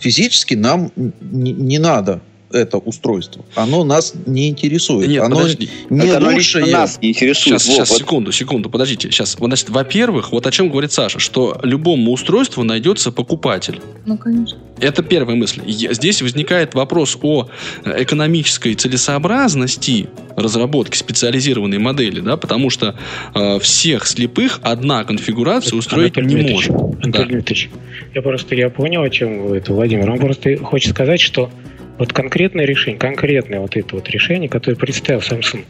[SPEAKER 6] физически нам не, не надо это устройство. Оно нас не интересует.
[SPEAKER 2] Нет,
[SPEAKER 6] оно
[SPEAKER 2] подожди.
[SPEAKER 6] не
[SPEAKER 4] Это оно
[SPEAKER 6] лучше
[SPEAKER 4] лично нас не интересует.
[SPEAKER 2] Сейчас, сейчас,
[SPEAKER 4] вот
[SPEAKER 2] секунду, секунду, подождите. Сейчас, значит, во-первых, вот о чем говорит Саша, что любому устройству найдется покупатель.
[SPEAKER 3] Ну, конечно.
[SPEAKER 2] Это первая мысль. Здесь возникает вопрос о экономической целесообразности разработки специализированной модели, да, потому что э, всех слепых одна конфигурация устроить
[SPEAKER 7] Анатолий
[SPEAKER 2] не
[SPEAKER 7] Дмитриевич,
[SPEAKER 2] может.
[SPEAKER 7] Анатолий
[SPEAKER 2] Да.
[SPEAKER 7] Дмитриевич, я просто я понял, о чем вы это, Владимир. Он просто хочет сказать, что вот конкретное решение, конкретное вот это вот решение, которое представил Samsung,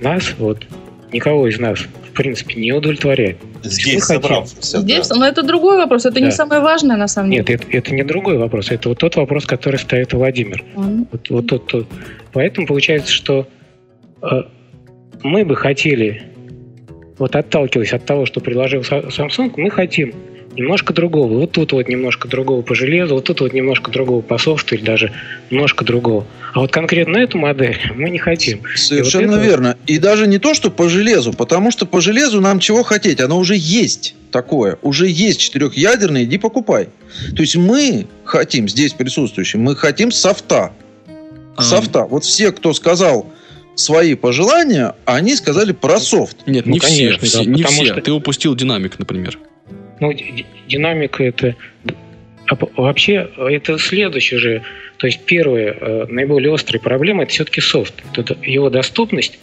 [SPEAKER 7] нас, вот, никого из нас, в принципе, не удовлетворяет.
[SPEAKER 5] Здесь собравшихся.
[SPEAKER 3] Здесь,
[SPEAKER 5] да.
[SPEAKER 3] но это другой вопрос, это не
[SPEAKER 7] Да.
[SPEAKER 3] самое важное на самом
[SPEAKER 7] Нет,
[SPEAKER 3] деле.
[SPEAKER 7] это, это не другой вопрос, это вот тот вопрос, который ставит Владимир.
[SPEAKER 3] Ладно.
[SPEAKER 7] Вот, вот тот, тот. Поэтому получается, что э, мы бы хотели, вот отталкиваясь от того, что предложил Samsung, мы хотим немножко другого. Вот тут вот немножко другого по железу, вот тут вот немножко другого по софту или даже немножко другого. А вот конкретно эту модель [LAUGHS] мы не хотим.
[SPEAKER 6] Совершенно
[SPEAKER 7] И вот это-
[SPEAKER 6] верно. И даже не то, что по железу, потому что по железу нам чего хотеть? Оно уже есть такое. Уже есть четырехъядерное, иди покупай. То есть мы хотим, здесь присутствующие, мы хотим софта.
[SPEAKER 2] А,
[SPEAKER 6] Софта. Вот все, кто сказал свои пожелания, они сказали про софт.
[SPEAKER 2] Нет,
[SPEAKER 7] Ну,
[SPEAKER 2] не
[SPEAKER 7] конечно,
[SPEAKER 2] все.
[SPEAKER 7] да,
[SPEAKER 2] не все.
[SPEAKER 7] что-
[SPEAKER 2] Ты упустил динамик, например.
[SPEAKER 7] Ну, ди- ди- динамика это а вообще это следующее же. То есть первая, э, наиболее острая проблема это все-таки софт. Это его доступность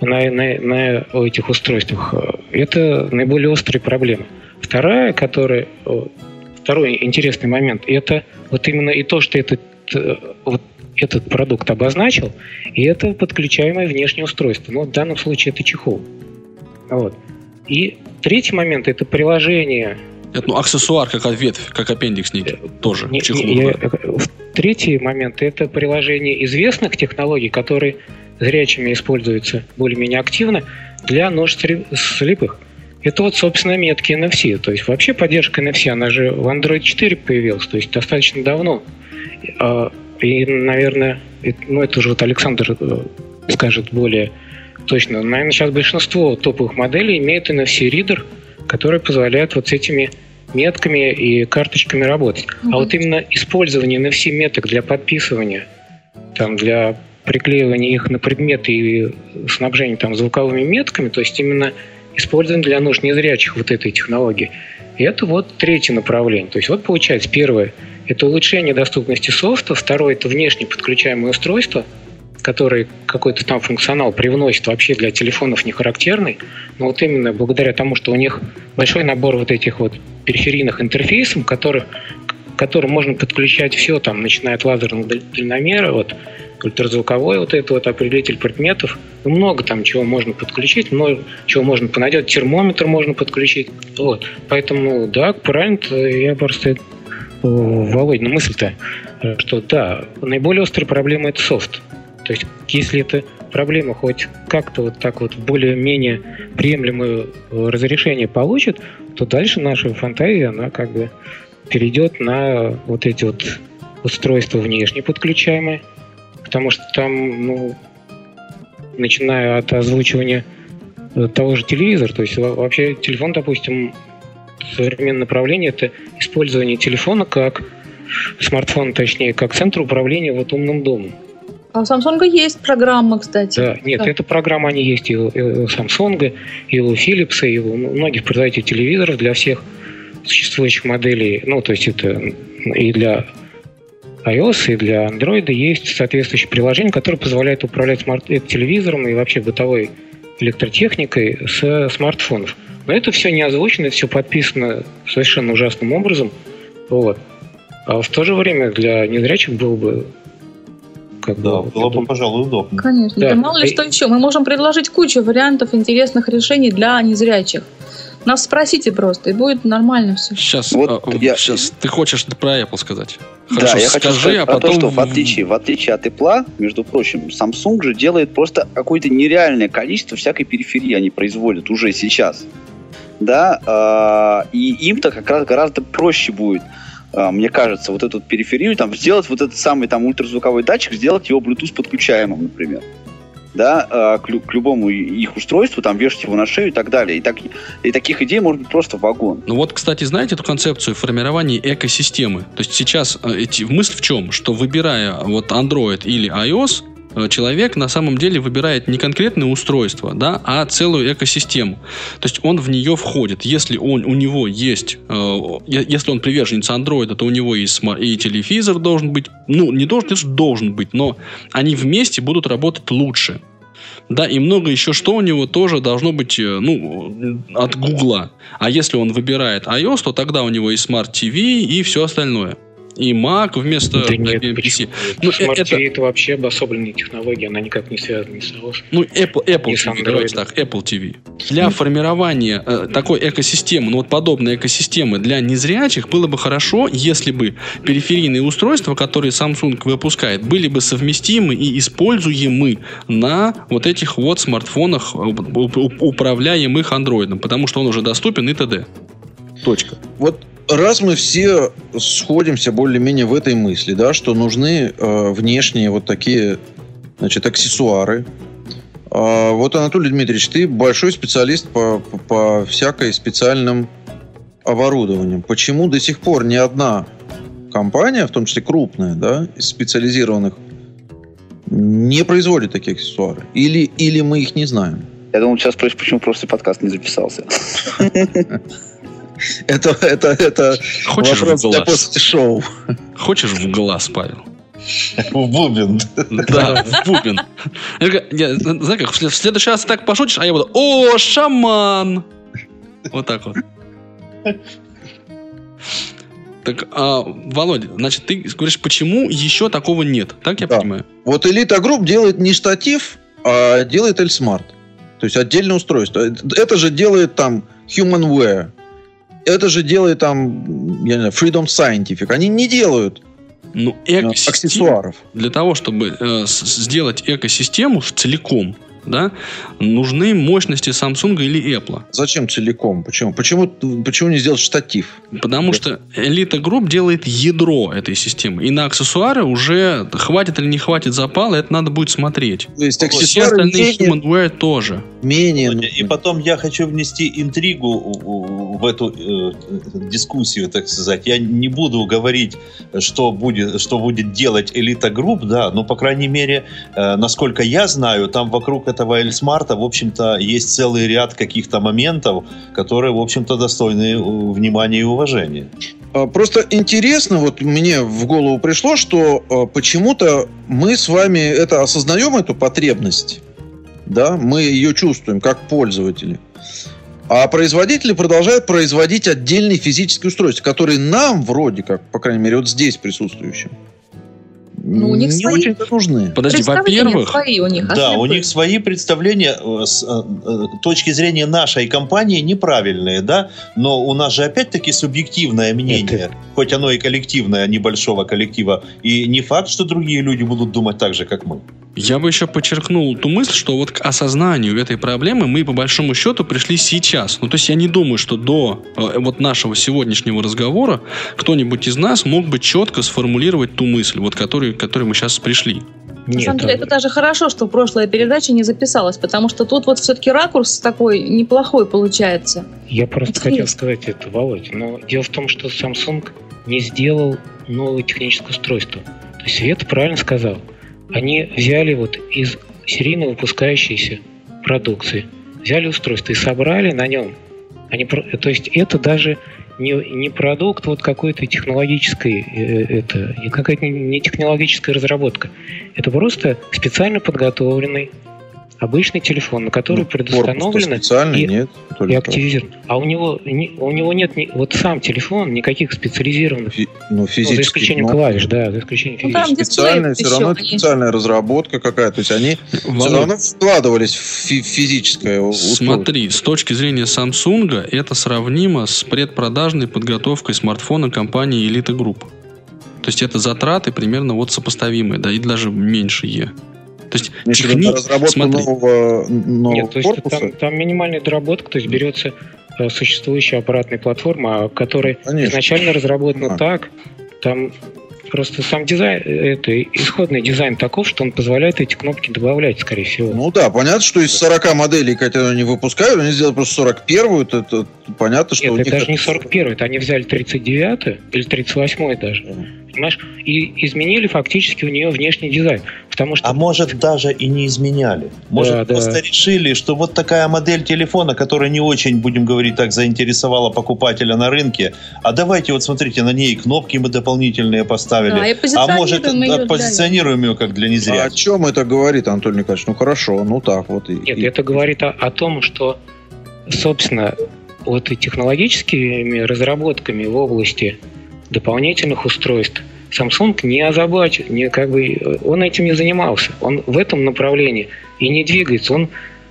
[SPEAKER 7] на, на, на этих устройствах э, это наиболее острая проблема. Вторая, которая э, второй интересный момент, это вот именно и то, что этот э, вот этот продукт обозначил, и это подключаемое внешнее устройство. Ну, в данном случае это чехол. Вот. И третий момент это приложение.
[SPEAKER 2] Это, ну, аксессуар, как ветвь, как аппендикс некий. Тоже.
[SPEAKER 7] Не-
[SPEAKER 2] чехол.
[SPEAKER 7] не- я- э, третий момент это приложение известных технологий, которые зрячими используются более-менее активно для сли- слепых. Это вот, собственно, метки NFC. То есть вообще поддержка NFC, она же в Android 4 появилась, то есть достаточно давно. А, И, наверное, ну это уже вот Александр э, скажет более точно. Наверное, сейчас большинство топовых моделей имеют NFC-ридер, который позволяет вот с этими метками и карточками работать. А вот именно использование NFC-меток для подписывания, там, для приклеивания их на предметы и снабжения там, звуковыми метками, то есть именно использование для нужд незрячих вот этой технологии. И это вот третье направление. То есть вот получается первое – это улучшение доступности софта, второе – это внешне подключаемое устройство, которое какой-то там функционал привносит вообще для телефонов не характерный, но вот именно благодаря тому, что у них большой набор вот этих вот периферийных интерфейсов, которых, к которым можно подключать все, там, начиная от лазерного даль- дальномера, вот, ультразвуковой вот это вот определитель предметов, ну, много там чего можно подключить, много чего можно понаделать, термометр можно подключить, вот, поэтому, да, правильно, я просто, э, Володь, ну мысль-то, э, что да, наиболее острая проблема это софт, то есть если эта проблема хоть как-то вот так вот более-менее приемлемое э, разрешение получит, то дальше наша фантазия, она как бы перейдет на вот эти вот устройства внешне подключаемые, потому что там, ну, начиная от озвучивания э, того же телевизора, то есть во- вообще телефон, допустим, современное направление это использование телефона как смартфона, точнее, как центр управления вот умным домом.
[SPEAKER 3] А у Samsung есть программа, кстати.
[SPEAKER 7] Да, нет,
[SPEAKER 3] Да.
[SPEAKER 7] эта программа, они есть и у, и у Samsung, и у Philips, и у многих производителей телевизоров для всех существующих моделей. Ну, то есть это и для iOS, и для Android есть соответствующее приложение, которое позволяет управлять смарт э, телевизором и вообще бытовой электротехникой с смартфонов. Но это все не озвучено, это все подписано совершенно ужасным образом. Вот. А в то же время для незрячих было бы как
[SPEAKER 5] Да,
[SPEAKER 7] бы,
[SPEAKER 5] было бы, пожалуй, удобно.
[SPEAKER 3] Конечно.
[SPEAKER 7] Да.
[SPEAKER 3] Да мало ли что еще. Мы можем предложить кучу вариантов интересных решений для незрячих. Нас спросите просто, и будет нормально все.
[SPEAKER 2] Сейчас,
[SPEAKER 4] Вот
[SPEAKER 2] а,
[SPEAKER 4] я-
[SPEAKER 2] сейчас ты хочешь про Apple сказать?
[SPEAKER 4] да,
[SPEAKER 2] Хорошо,
[SPEAKER 4] я хочу
[SPEAKER 2] скажи,
[SPEAKER 4] сказать
[SPEAKER 2] а
[SPEAKER 4] про
[SPEAKER 2] потом...
[SPEAKER 4] то, что в отличие, в отличие от Apple, между прочим, Samsung же делает просто какое-то нереальное количество всякой периферии они производят уже сейчас. Да, а, и им-то как раз гораздо проще будет, мне кажется, вот эту вот периферию там сделать, вот этот самый там ультразвуковой датчик, сделать его Bluetooth подключаемым, например. Да, а, к, к любому их устройству, там вешать его на шею и так далее. И, так, и таких идей может быть просто вагон.
[SPEAKER 2] Ну вот, кстати, знаете эту концепцию формирования экосистемы? То есть сейчас э, эти, мысль в чем? Что выбирая вот Android или iOS, человек на самом деле выбирает не конкретное устройство, да, а целую экосистему. То есть он в нее входит. Если он, у него есть, э, если он приверженец Android, то у него и, сма- и телевизор должен быть, ну, не должен, что должен быть, но они вместе будут работать лучше. Да, и много еще что у него тоже должно быть, э, ну, от Гугла. А если он выбирает iOS, то тогда у него и Smart TV, и все остальное. И Mac вместо
[SPEAKER 7] Да нет,
[SPEAKER 2] PC. Ну,
[SPEAKER 7] Smart
[SPEAKER 2] э- это-
[SPEAKER 7] TV это вообще обособленная технология, она никак не связана с iOS.
[SPEAKER 2] Ну, Apple, Apple TV,
[SPEAKER 7] Android.
[SPEAKER 2] давайте так, Apple TV. Для формирования э, такой экосистемы, ну вот подобной экосистемы для незрячих было бы хорошо, если бы периферийные устройства, которые Samsung выпускает, были бы совместимы и используемы на вот этих вот смартфонах, э, уп- уп- управляемых андроидом, потому что он уже доступен и т.д. Точка.
[SPEAKER 6] Вот раз мы все сходимся более-менее в этой мысли, да, что нужны э, внешние вот такие, значит, аксессуары. А вот, Анатолий Дмитриевич, ты большой специалист по, по, по всякой специальным оборудованиям. Почему до сих пор ни одна компания, в том числе крупная, да, из специализированных, не производит такие аксессуары? Или, или мы их не знаем?
[SPEAKER 4] Я думал, сейчас спросишь, почему просто подкаст не записался. [LAUGHS]
[SPEAKER 6] Это, это, это
[SPEAKER 2] Хочешь в
[SPEAKER 6] вопрос для
[SPEAKER 2] глаз?
[SPEAKER 6] после шоу.
[SPEAKER 2] Хочешь в глаз, Павел?
[SPEAKER 5] В бубен.
[SPEAKER 2] Да, в бубен. Я я, Знаешь, как в след- в следующий раз ты так пошутишь, а я буду, о, шаман! Вот так вот. Так, а, Володя, значит, ты говоришь, почему еще такого нет? Так я
[SPEAKER 6] Да.
[SPEAKER 2] понимаю?
[SPEAKER 6] Вот Elite Group делает не штатив, а делает L-Smart. То есть отдельное устройство. Это же делает там Humanware. Это же делает там, я не знаю, Freedom Scientific. Они не делают
[SPEAKER 2] Ну,
[SPEAKER 6] э, аксессуаров.
[SPEAKER 2] Для того, чтобы э, сделать экосистему целиком, да, нужны мощности Samsung или Apple.
[SPEAKER 6] Зачем целиком? Почему? Почему, почему не сделать штатив?
[SPEAKER 2] Потому что Elite Group делает ядро этой системы. И на аксессуары уже хватит или не хватит запала, это надо будет смотреть.
[SPEAKER 6] То есть
[SPEAKER 2] Все
[SPEAKER 6] аксессуары
[SPEAKER 2] остальные
[SPEAKER 6] менее,
[SPEAKER 2] Humanware тоже.
[SPEAKER 6] менее
[SPEAKER 5] И потом я хочу внести интригу в эту э, дискуссию, так сказать. Я не буду говорить, что будет, что будет делать элита групп, да, но, по крайней мере, э, насколько я знаю, там вокруг этого Эльсмарта, в общем-то, есть целый ряд каких-то моментов, которые, в общем-то, достойны э, внимания и уважения.
[SPEAKER 6] А, Просто интересно, вот мне в голову пришло, что а, почему-то мы с вами это осознаем, эту потребность, да, мы ее чувствуем как пользователи. А производители продолжают производить отдельные физические устройства, которые нам вроде как, по крайней мере, вот здесь присутствующим,
[SPEAKER 3] Ну, у них
[SPEAKER 6] не
[SPEAKER 3] свои-
[SPEAKER 6] очень нужны.
[SPEAKER 2] Подожди, во-первых,
[SPEAKER 3] свои у них. а
[SPEAKER 5] Да, у них свои представления э, с э, э, точки зрения нашей компании неправильные, да, но у нас же опять-таки субъективное мнение, хоть оно и коллективное, небольшого коллектива, и не факт, что другие люди будут думать так же, как мы.
[SPEAKER 2] я бы еще подчеркнул ту мысль, что вот к осознанию этой проблемы мы по большому счету пришли сейчас. Ну, то есть я не думаю, что до э, вот нашего сегодняшнего разговора кто-нибудь из нас мог бы четко сформулировать ту мысль, вот которой, к которой мы сейчас пришли.
[SPEAKER 3] На самом
[SPEAKER 7] Нет,
[SPEAKER 3] деле,
[SPEAKER 7] а-
[SPEAKER 3] это даже хорошо, что прошлая передача не записалась, потому что тут вот все-таки ракурс такой неплохой получается.
[SPEAKER 7] Я просто
[SPEAKER 3] Интересно.
[SPEAKER 7] хотел сказать это, Володь, но дело в том, что Samsung не сделал новое техническое устройство. То есть Света правильно сказал. Они взяли вот из серийно выпускающейся продукции, взяли устройство и собрали на нем. Они, то есть это даже не, не продукт вот какой-то технологической, э, это какая-то не технологическая разработка. Это просто специально подготовленный обычный телефон, на который
[SPEAKER 6] Ну,
[SPEAKER 7] предустановлено и-
[SPEAKER 6] нет?
[SPEAKER 7] и активизирован. А у него, не- у него нет ни- вот сам телефон никаких специализированных,
[SPEAKER 6] фи- ну,
[SPEAKER 7] ну, за
[SPEAKER 6] физически.
[SPEAKER 7] исключением клавиш, да, за исключением
[SPEAKER 3] Ну,
[SPEAKER 7] физических.
[SPEAKER 6] специальная, все равно это специальная разработка какая-то. То есть они все
[SPEAKER 2] Володь,
[SPEAKER 6] равно вкладывались в фи- физическое.
[SPEAKER 2] Смотри, с точки зрения Samsung это сравнимо с предпродажной подготовкой смартфона компании Elite Group. То есть это затраты примерно вот сопоставимые, да, и даже меньшие. То есть техни-
[SPEAKER 6] на разработку
[SPEAKER 2] смотри,
[SPEAKER 6] нового, нового
[SPEAKER 7] Нет, то есть
[SPEAKER 6] корпуса?
[SPEAKER 7] там, там минимальная доработка, то есть берется э, существующая аппаратная платформа, а, которая
[SPEAKER 6] Конечно.
[SPEAKER 7] изначально разработана
[SPEAKER 6] А.
[SPEAKER 7] так, там просто сам дизайн, э, это исходный дизайн таков, что он позволяет эти кнопки добавлять, скорее всего.
[SPEAKER 6] Ну да, понятно, что из 40 моделей, которые они выпускают, они сделали просто 41-ю, это, это понятно, что
[SPEAKER 7] Нет,
[SPEAKER 6] у
[SPEAKER 7] это
[SPEAKER 6] них...
[SPEAKER 7] даже не 41 это они взяли 39 или 38 даже, понимаешь, и изменили фактически у нее внешний дизайн, потому что
[SPEAKER 5] А может даже и не изменяли. Может
[SPEAKER 7] Да, да.
[SPEAKER 5] просто решили, что вот такая модель телефона, которая не очень, будем говорить так, заинтересовала покупателя на рынке, а давайте вот смотрите, на ней кнопки мы дополнительные поставили.
[SPEAKER 3] Да,
[SPEAKER 5] а может
[SPEAKER 3] позиционируем
[SPEAKER 5] да,
[SPEAKER 3] для-
[SPEAKER 5] позиционируем ее как для
[SPEAKER 6] А о
[SPEAKER 5] незрячих.
[SPEAKER 6] чем это говорит, Анатолий Николаевич? Ну хорошо, ну так вот. И,
[SPEAKER 7] Нет,
[SPEAKER 6] и-
[SPEAKER 7] это говорит о, о том, что, собственно, вот и технологическими разработками в области дополнительных устройств Samsung не озабочен, не как бы он этим не занимался. Он в этом направлении и не двигается. Он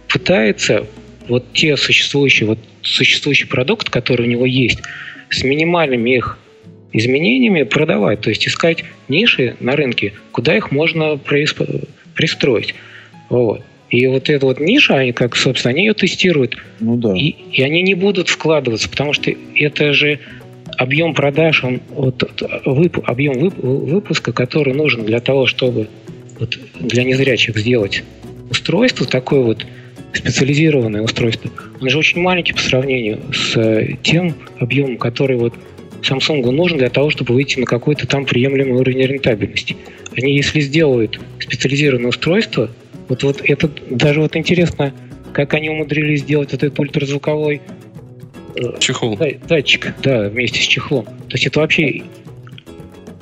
[SPEAKER 7] пытается вот те существующие, вот существующий продукт, который у него есть, с минимальными их изменениями продавать, то есть искать ниши на рынке, куда их можно пристроить. Вот. И вот эта вот ниша, они как, собственно, они ее тестируют,
[SPEAKER 6] Ну да.
[SPEAKER 7] и, и они не будут вкладываться, потому что это же объем продаж, он, вот, вып- объем вып- выпуска, который нужен для того, чтобы вот, для незрячих сделать устройство, такое вот специализированное устройство, он же очень маленький по сравнению с э, тем объемом, который вот Samsung нужен для того, чтобы выйти на какой-то там приемлемый уровень рентабельности. Они, если сделают специализированное устройство, вот, вот это даже вот интересно, как они умудрились сделать вот этот ультразвуковой
[SPEAKER 2] чехол.
[SPEAKER 7] да- датчик, да, вместе с чехлом. То есть это вообще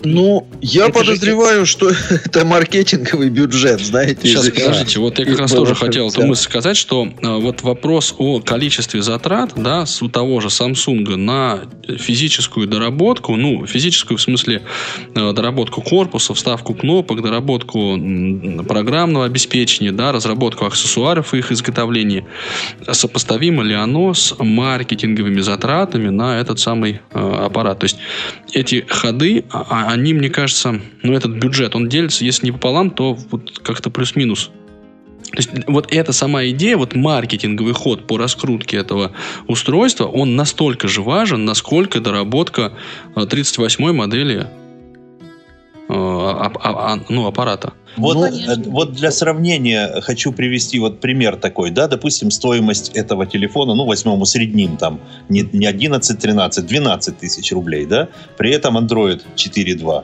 [SPEAKER 6] Ну, я
[SPEAKER 7] Это же-
[SPEAKER 6] подозреваю, что [LAUGHS] это маркетинговый бюджет, знаете.
[SPEAKER 2] Сейчас, подождите, вот я как [LAUGHS] раз тоже хотел эту мысль сказать, что э, вот вопрос о количестве затрат, да, с у того же Samsung на физическую доработку, ну, физическую в смысле э, доработку корпуса, вставку кнопок, доработку программного обеспечения, да, разработку аксессуаров и их изготовления, сопоставимо ли оно с маркетинговыми затратами на этот самый э, аппарат? То есть эти ходы, а- а- они, мне кажется, ну, этот бюджет, он делится, если не пополам, то вот как-то плюс-минус. То есть вот эта сама идея, вот маркетинговый ход по раскрутке этого устройства, он настолько же важен, насколько доработка э, 38-й модели э, ап- а- а- ну, аппарата.
[SPEAKER 5] Вот,
[SPEAKER 3] Ну,
[SPEAKER 5] э, вот для сравнения хочу привести вот пример такой, да, допустим, стоимость этого телефона, ну, возьмем усредним там, не, не 11, 13, 12 тысяч рублей, да, при этом Android 4.2, э,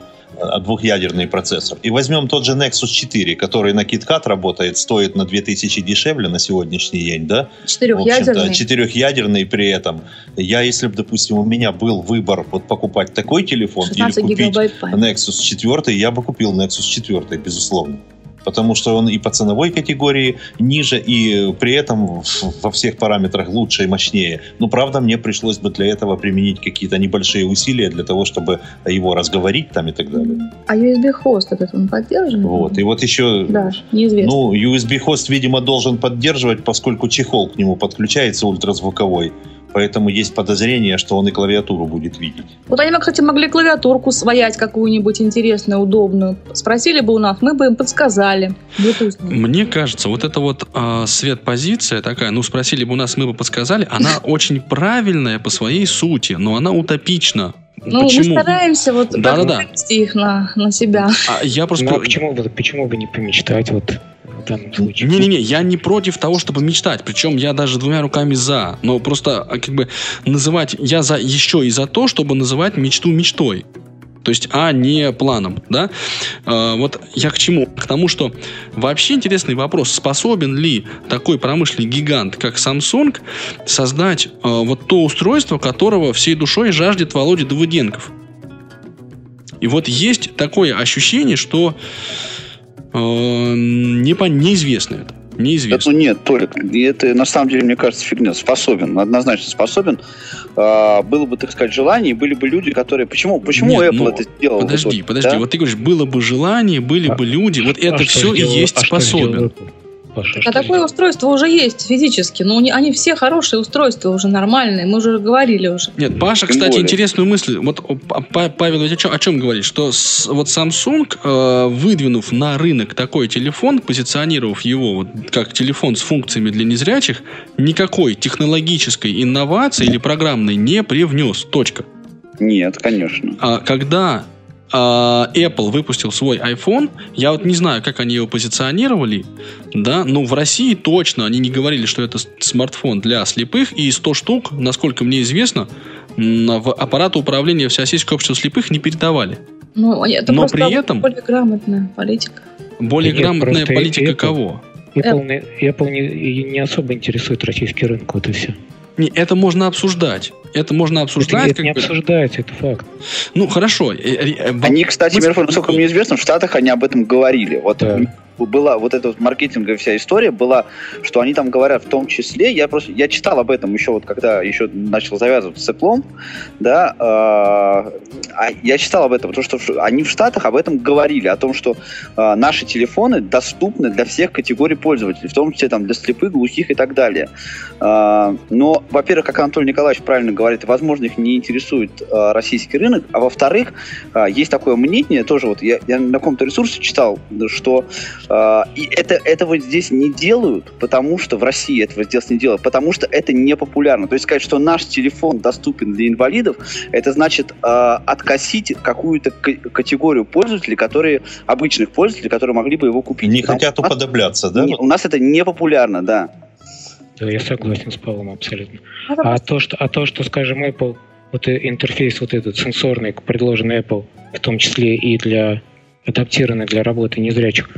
[SPEAKER 5] двухъядерный процессор. И возьмем тот же Nexus 4, который на KitKat работает, стоит на 2000 дешевле на сегодняшний день, да,
[SPEAKER 3] Четырехъядерный.
[SPEAKER 5] четырехъядерный при этом. Я, если бы, допустим, у меня был выбор вот покупать такой телефон или
[SPEAKER 3] 16
[SPEAKER 5] купить. Nexus 4, я бы купил Nexus 4, безусловно. Потому что он и по ценовой категории ниже, и при этом во всех параметрах лучше и мощнее. Но, правда, мне пришлось бы для этого применить какие-то небольшие усилия для того, чтобы его разговорить там и так далее.
[SPEAKER 3] А USB-хост этот он поддерживает?
[SPEAKER 5] Вот. И вот еще...
[SPEAKER 3] Да, неизвестно.
[SPEAKER 5] Ну, USB-хост, видимо, должен поддерживать, поскольку чехол к нему подключается ультразвуковой. Поэтому есть подозрение, что он и клавиатуру будет видеть.
[SPEAKER 3] Вот они, кстати, могли клавиатурку своять какую-нибудь интересную, удобную. Спросили бы у нас, мы бы им подсказали.
[SPEAKER 2] Мне кажется, вот эта вот э, свет-позиция такая, ну, спросили бы у нас, мы бы подсказали, она [LAUGHS] очень правильная по своей сути, но она утопична.
[SPEAKER 3] Ну, мы
[SPEAKER 2] Почему?
[SPEAKER 3] стараемся вот
[SPEAKER 2] Да-да-да.
[SPEAKER 3] как-то вывести их на, на себя.
[SPEAKER 2] А я просто...
[SPEAKER 7] ну, а почему, бы, почему бы не помечтать вот в данном случае?
[SPEAKER 2] Не-не-не, я не против того, чтобы мечтать. Причем я даже двумя руками за. Но просто а, как бы называть... Я за еще и за то, чтобы называть мечту мечтой. То есть, а не планом, да? А, вот я к чему? К тому, что вообще интересный вопрос, способен ли такой промышленный гигант, как Samsung, создать а, вот то устройство, которого всей душой жаждет Володя Давыденков. И вот есть такое ощущение, что э, непон- неизвестно это. Неизвестно.
[SPEAKER 4] ну нет, Толик, это на самом деле, мне кажется, фигня. Способен, однозначно способен. А, было бы, так сказать, желание, были бы люди, которые... Почему, почему
[SPEAKER 2] Нет,
[SPEAKER 4] Apple
[SPEAKER 2] ну,
[SPEAKER 4] это сделал?
[SPEAKER 2] Подожди,
[SPEAKER 4] Вот,
[SPEAKER 2] подожди.
[SPEAKER 4] да?
[SPEAKER 2] Вот ты говоришь, было бы желание, были
[SPEAKER 7] А-
[SPEAKER 2] бы люди. Вот
[SPEAKER 7] А
[SPEAKER 2] это все и есть
[SPEAKER 7] а
[SPEAKER 2] способен.
[SPEAKER 7] Паша,
[SPEAKER 3] А такое
[SPEAKER 7] сделал?
[SPEAKER 3] устройство уже есть физически. Не- они все хорошие устройства уже нормальные. Мы уже говорили уже.
[SPEAKER 2] Нет, Паша,
[SPEAKER 4] Тем
[SPEAKER 2] кстати,
[SPEAKER 4] более.
[SPEAKER 2] интересную мысль. Вот Павел ведь о чем, о чем говорит? Что с- вот Samsung, э, выдвинув на рынок такой телефон, позиционировав его вот как телефон с функциями для незрячих, никакой технологической инновации или программной не привнес. Точка.
[SPEAKER 4] Нет, конечно.
[SPEAKER 2] А когда Apple выпустил свой iPhone, я вот не знаю, как они его позиционировали, да, но в России точно они не говорили, что это смартфон для слепых, и 100 штук, насколько мне известно, в аппарат управления Всероссийского общества слепых не передавали.
[SPEAKER 3] Ну, это
[SPEAKER 2] Но при этом-
[SPEAKER 3] более грамотная политика.
[SPEAKER 2] Более
[SPEAKER 7] нет,
[SPEAKER 2] грамотная политика
[SPEAKER 7] Apple.
[SPEAKER 2] кого?
[SPEAKER 7] Apple, не, Apple не, не особо интересует российский рынок, вот и все.
[SPEAKER 2] Не, это можно обсуждать. Это можно
[SPEAKER 7] Это,
[SPEAKER 2] обсуждать.
[SPEAKER 7] это не
[SPEAKER 2] как бы-
[SPEAKER 7] обсуждается, это факт.
[SPEAKER 2] Ну, хорошо. э, э, э,
[SPEAKER 4] Они, кстати,
[SPEAKER 2] мы-
[SPEAKER 4] насколько мне известно, в Штатах они об этом говорили. Вот
[SPEAKER 7] Да.
[SPEAKER 4] Была вот эта вот маркетинговая вся история была, что они там говорят в том числе, я просто, я читал об этом еще вот когда еще начал завязываться с да, а я читал об этом, потому что они в Штатах об этом говорили, о том, что а, наши телефоны доступны для всех категорий пользователей, в том числе там для слепых, глухих и так далее. А, но, во-первых, как Анатолий Николаевич правильно говорит, возможно, их не интересует а, российский рынок, а во-вторых, а, есть такое мнение, тоже вот я, я на каком-то ресурсе читал, что и это, этого здесь не делают, потому что в России этого здесь не делают, потому что это не популярно. То есть сказать, что наш телефон доступен для инвалидов, это значит а, откосить какую-то к- категорию пользователей, которые обычных пользователей, которые могли бы его купить.
[SPEAKER 5] Не
[SPEAKER 4] Потому
[SPEAKER 5] хотят
[SPEAKER 4] нас-
[SPEAKER 5] уподобляться, да?
[SPEAKER 4] не- у нас это не популярно, да.
[SPEAKER 7] Да, я согласен с Павлом абсолютно. А то, что, а то, что, скажем, Apple, вот э, интерфейс вот этот сенсорный, предложенный Apple, в том числе и для адаптированный для работы незрячих,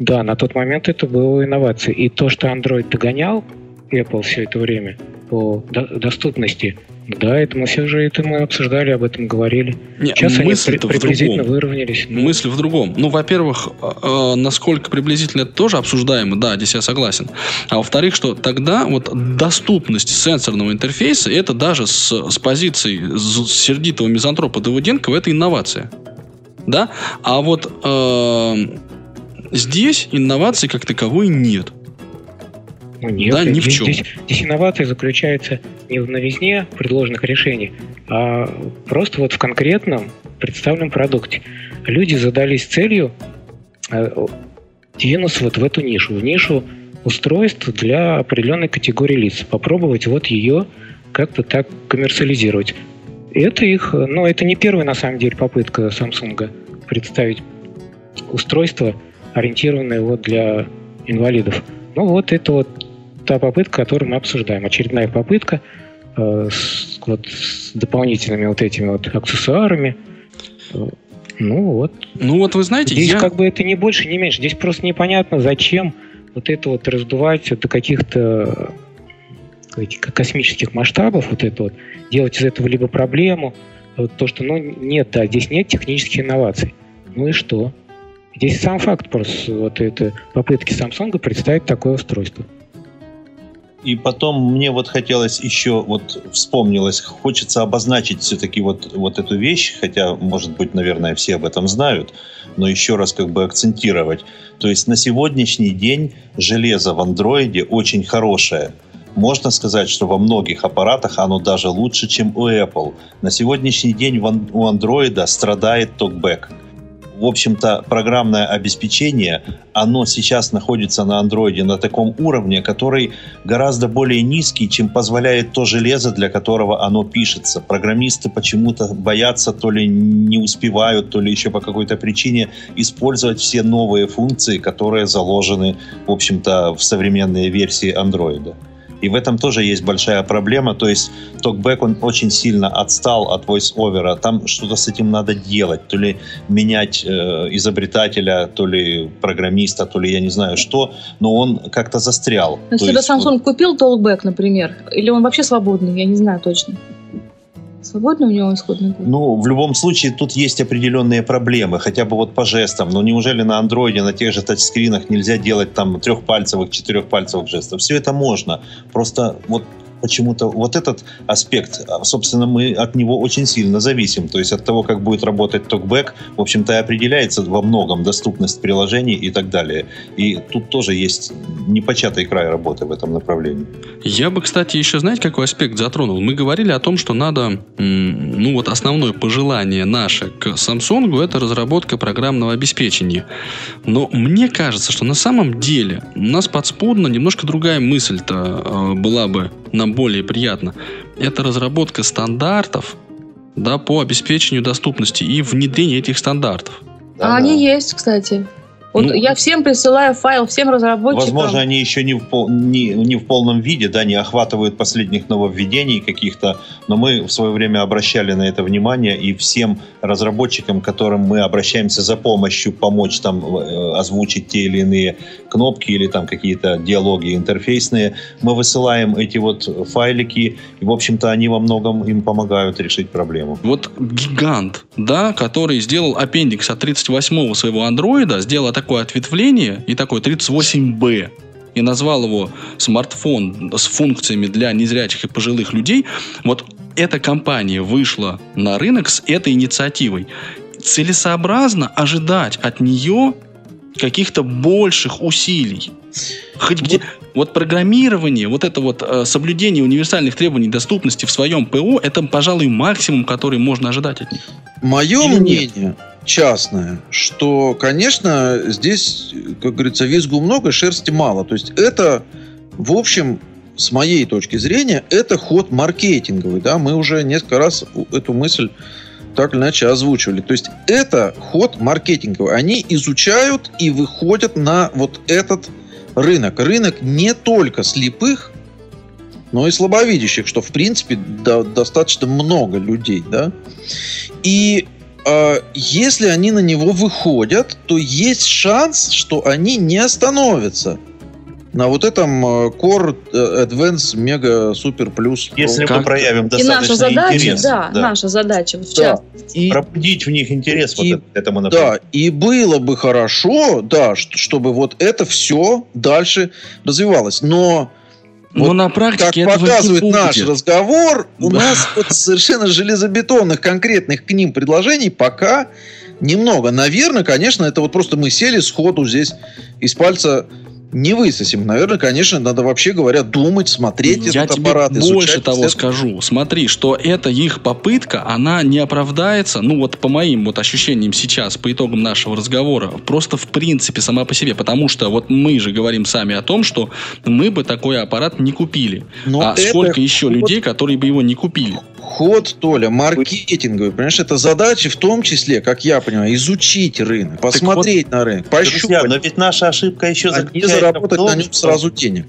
[SPEAKER 7] да, на тот момент это было инновацией. И то, что Android догонял Apple все это время по до- доступности, да, это мы все уже это мы обсуждали, об этом говорили.
[SPEAKER 2] Не,
[SPEAKER 7] Сейчас они при- приблизительно выровнялись. Ну,
[SPEAKER 2] Мысль в другом. Ну, во-первых, э, насколько приблизительно это тоже обсуждаемо, да, здесь я согласен. А во-вторых, что тогда вот доступность сенсорного интерфейса, это даже с, с позиции сердитого мизантропа Давыденкова, это инновация. Да? А вот э, здесь инноваций как таковой нет.
[SPEAKER 7] Ну, нет,
[SPEAKER 2] Да, ни в
[SPEAKER 7] здесь,
[SPEAKER 2] чем.
[SPEAKER 7] Здесь, здесь инновация заключается не в новизне предложенных решений, а просто вот в конкретном представленном продукте. Люди задались целью э, двинуться вот в эту нишу, в нишу устройств для определенной категории лиц. Попробовать вот ее как-то так коммерциализировать. Это их, э, ну, это не первая на самом деле попытка Samsung представить устройство, ориентированное вот для инвалидов. Ну вот это вот та попытка, которую мы обсуждаем. Очередная попытка э, с, вот, с дополнительными вот этими вот аксессуарами. Э, Ну вот.
[SPEAKER 2] Ну вот вы знаете,
[SPEAKER 7] Здесь
[SPEAKER 2] я...
[SPEAKER 7] как бы это не больше, не меньше. Здесь просто непонятно, зачем вот это вот раздувать до каких-то э, космических масштабов, вот это вот, делать из этого либо проблему, вот то, что, ну, нет, да, здесь нет технических инноваций. Ну и что? Здесь сам факт просто вот это попытки Samsung представить такое устройство.
[SPEAKER 5] И потом мне вот хотелось еще, вот вспомнилось, хочется обозначить все-таки вот, вот эту вещь, хотя, может быть, наверное, все об этом знают, но еще раз как бы акцентировать. То есть на сегодняшний день железо в андроиде очень хорошее. Можно сказать, что во многих аппаратах оно даже лучше, чем у Apple. На сегодняшний день у андроида страдает токбэк. В общем-то, программное обеспечение, оно сейчас находится на андроиде на таком уровне, который гораздо более низкий, чем позволяет то железо, для которого оно пишется. Программисты почему-то боятся, то ли не успевают, то ли еще по какой-то причине использовать все новые функции, которые заложены, в общем-то, в современные версии андроида. И в этом тоже есть большая проблема. То есть TalkBack, он очень сильно отстал от VoiceOver. Там что-то с этим надо делать. То ли менять э, изобретателя, то ли программиста, то ли я не знаю что. Но он как-то застрял.
[SPEAKER 3] То есть,
[SPEAKER 5] То
[SPEAKER 3] когда
[SPEAKER 5] есть вот-
[SPEAKER 3] Samsung купил Talkback, например, или он вообще свободный, я не знаю точно. Свободный у него исходный код?
[SPEAKER 5] Ну, в любом случае, тут есть определенные проблемы, хотя бы вот по жестам. Но неужели на андроиде, на тех же тачскринах нельзя делать там трехпальцевых, четырехпальцевых жестов? Все это можно. Просто вот почему-то вот этот аспект, а, собственно, мы от него очень сильно зависим. То есть от того, как будет работать токбэк, в общем-то, и определяется во многом доступность приложений и так далее. И тут тоже есть непочатый край работы в этом направлении.
[SPEAKER 2] Я бы, кстати, еще, знаете, какой аспект затронул? Мы говорили о том, что надо, ну вот основное пожелание наше к Samsung это разработка программного обеспечения. Но мне кажется, что на самом деле у нас подспудно немножко другая мысль-то э, была бы нам более приятно. Это разработка стандартов да, по обеспечению доступности и внедрение этих стандартов.
[SPEAKER 3] А они есть, кстати. Вот ну, я всем присылаю файл, всем разработчикам.
[SPEAKER 5] Возможно, они еще не в, пол, не, не в полном виде, да, не охватывают последних нововведений каких-то, но мы в свое время обращали на это внимание, и всем разработчикам, которым мы обращаемся за помощью, помочь там э, озвучить те или иные кнопки или там какие-то диалоги интерфейсные, мы высылаем эти вот файлики, и, в общем-то, они во многом им помогают решить проблему.
[SPEAKER 2] Вот гигант, да, который сделал аппендикс от 38-го своего андроида, сделал такое ответвление и такой 38B и назвал его смартфон с функциями для незрячих и пожилых людей, вот эта компания вышла на рынок с этой инициативой. Целесообразно ожидать от нее каких-то больших усилий. Хоть где, вот программирование, вот это вот э, соблюдение универсальных требований доступности в своем ПО, это, пожалуй, максимум, который можно ожидать от них.
[SPEAKER 6] Мое Или мнение, нет? частное, что, конечно, здесь, как говорится, визгу много, шерсти мало. То есть это, в общем, с моей точки зрения, это ход маркетинговый. Да? Мы уже несколько раз эту мысль так или иначе озвучивали. То есть это ход маркетинговый. Они изучают и выходят на вот этот рынок. Рынок не только слепых, но и слабовидящих, что в принципе до, достаточно много людей, да. И э, если они на него выходят, то есть шанс, что они не остановятся на вот этом э, Core э, Advance Mega Super Plus.
[SPEAKER 5] Если как? мы проявим
[SPEAKER 3] достаточно И наша задача, интерес, да, да, наша задача в да.
[SPEAKER 5] И, Пробудить в них интерес
[SPEAKER 6] и,
[SPEAKER 5] вот этому направлению.
[SPEAKER 6] Да, и было бы хорошо, да, чтобы вот это все дальше развивалось. Но
[SPEAKER 2] но вот, на практике
[SPEAKER 6] как показывает наш разговор, у нас вот совершенно железобетонных конкретных к ним предложений пока немного. Наверное, конечно, это вот просто мы сели сходу здесь из пальца не высосим. Наверное, конечно, надо вообще говоря думать, смотреть
[SPEAKER 2] Я
[SPEAKER 6] этот
[SPEAKER 2] тебе
[SPEAKER 6] аппарат,
[SPEAKER 2] больше того скажу. Смотри, что эта их попытка, она не оправдается, ну вот по моим вот ощущениям сейчас, по итогам нашего разговора, просто в принципе сама по себе. Потому что вот мы же говорим сами о том, что мы бы такой аппарат не купили. Но а сколько еще людей, которые бы его не купили?
[SPEAKER 6] Ход, Толя, маркетинговый. Понимаешь, это задача в том числе, как я понимаю, изучить рынок, посмотреть вот, на рынок,
[SPEAKER 5] пощупать. Друзья, но ведь наша ошибка еще
[SPEAKER 6] а заключается не заработать в том, на нем сразу денег.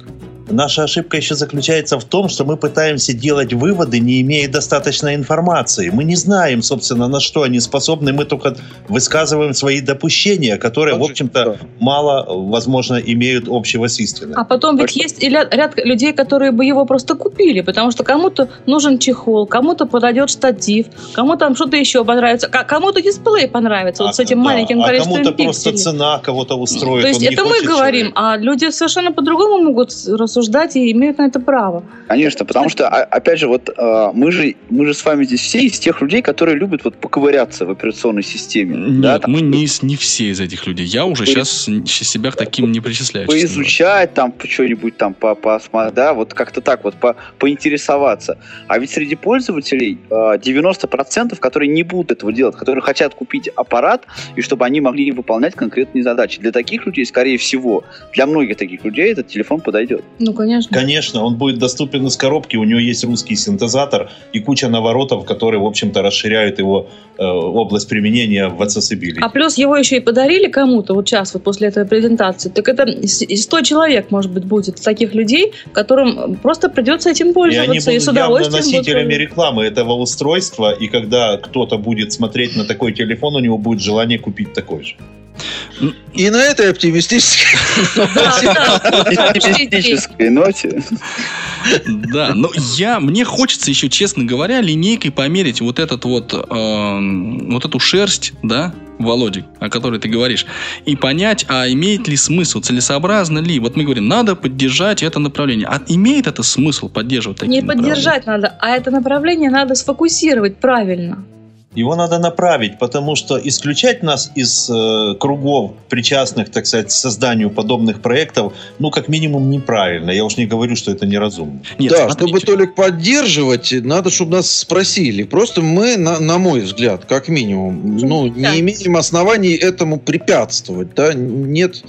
[SPEAKER 5] Наша ошибка еще заключается в том, что мы пытаемся делать выводы, не имея достаточной информации. Мы не знаем, собственно, на что они способны. Мы только высказываем свои допущения, которые, в общем-то, мало, возможно, имеют общего с истиной.
[SPEAKER 3] А потом ведь есть ряд, ряд людей, которые бы его просто купили, потому что кому-то нужен чехол, кому-то подойдет штатив, кому-то там что-то еще понравится, кому-то дисплей понравится а, вот с этим да, маленьким
[SPEAKER 5] а количеством кому-то пикселей. просто цена кого-то устроит.
[SPEAKER 3] То есть это мы говорим, человек. а люди совершенно по-другому могут рассуждать обсуждать и имеют на это право.
[SPEAKER 4] Конечно, потому что, а, опять же, вот а, мы же, мы же с вами здесь все из тех людей, которые любят вот поковыряться в операционной системе.
[SPEAKER 2] Нет, да, там, мы не, не все из этих людей. Я уже по... сейчас себя к таким не причисляю.
[SPEAKER 4] Поизучать там что-нибудь там, по, по, да, вот как-то так вот по, поинтересоваться. А ведь среди пользователей 90%, а, которые не будут этого делать, которые хотят купить аппарат, и чтобы они могли выполнять конкретные задачи. Для таких людей, скорее всего, для многих таких людей этот телефон подойдет.
[SPEAKER 3] Ну, конечно.
[SPEAKER 5] Конечно, он будет доступен из коробки, у него есть русский синтезатор и куча наворотов, которые, в общем-то, расширяют его э, область применения в accessibility.
[SPEAKER 3] А плюс его еще и подарили кому-то вот сейчас, вот после этой презентации. Так это 100 человек, может быть, будет таких людей, которым просто придется этим пользоваться. И они будут
[SPEAKER 5] и с удовольствием носителями будут... рекламы этого устройства, и когда кто-то будет смотреть на такой телефон, у него будет желание купить такой же.
[SPEAKER 6] И на этой оптимистической
[SPEAKER 4] оптимистической ноте.
[SPEAKER 2] Да, но я, мне хочется еще, честно говоря, линейкой померить вот этот вот, э, вот эту шерсть, да, Володя, о которой ты говоришь, и понять, а имеет ли смысл, целесообразно ли. Вот мы говорим, надо поддержать это направление. А имеет это смысл поддерживать такие
[SPEAKER 3] Не поддержать надо, а это направление надо сфокусировать правильно.
[SPEAKER 5] Его надо направить, потому что исключать нас из э, кругов, причастных, так сказать, к созданию подобных проектов, ну, как минимум, неправильно. Я уж не говорю, что это неразумно.
[SPEAKER 6] Нет, да, смотрите. чтобы Толик поддерживать, надо, чтобы нас спросили. Просто мы, на, на мой взгляд, как минимум, ну, не имеем оснований этому препятствовать. Да? Нет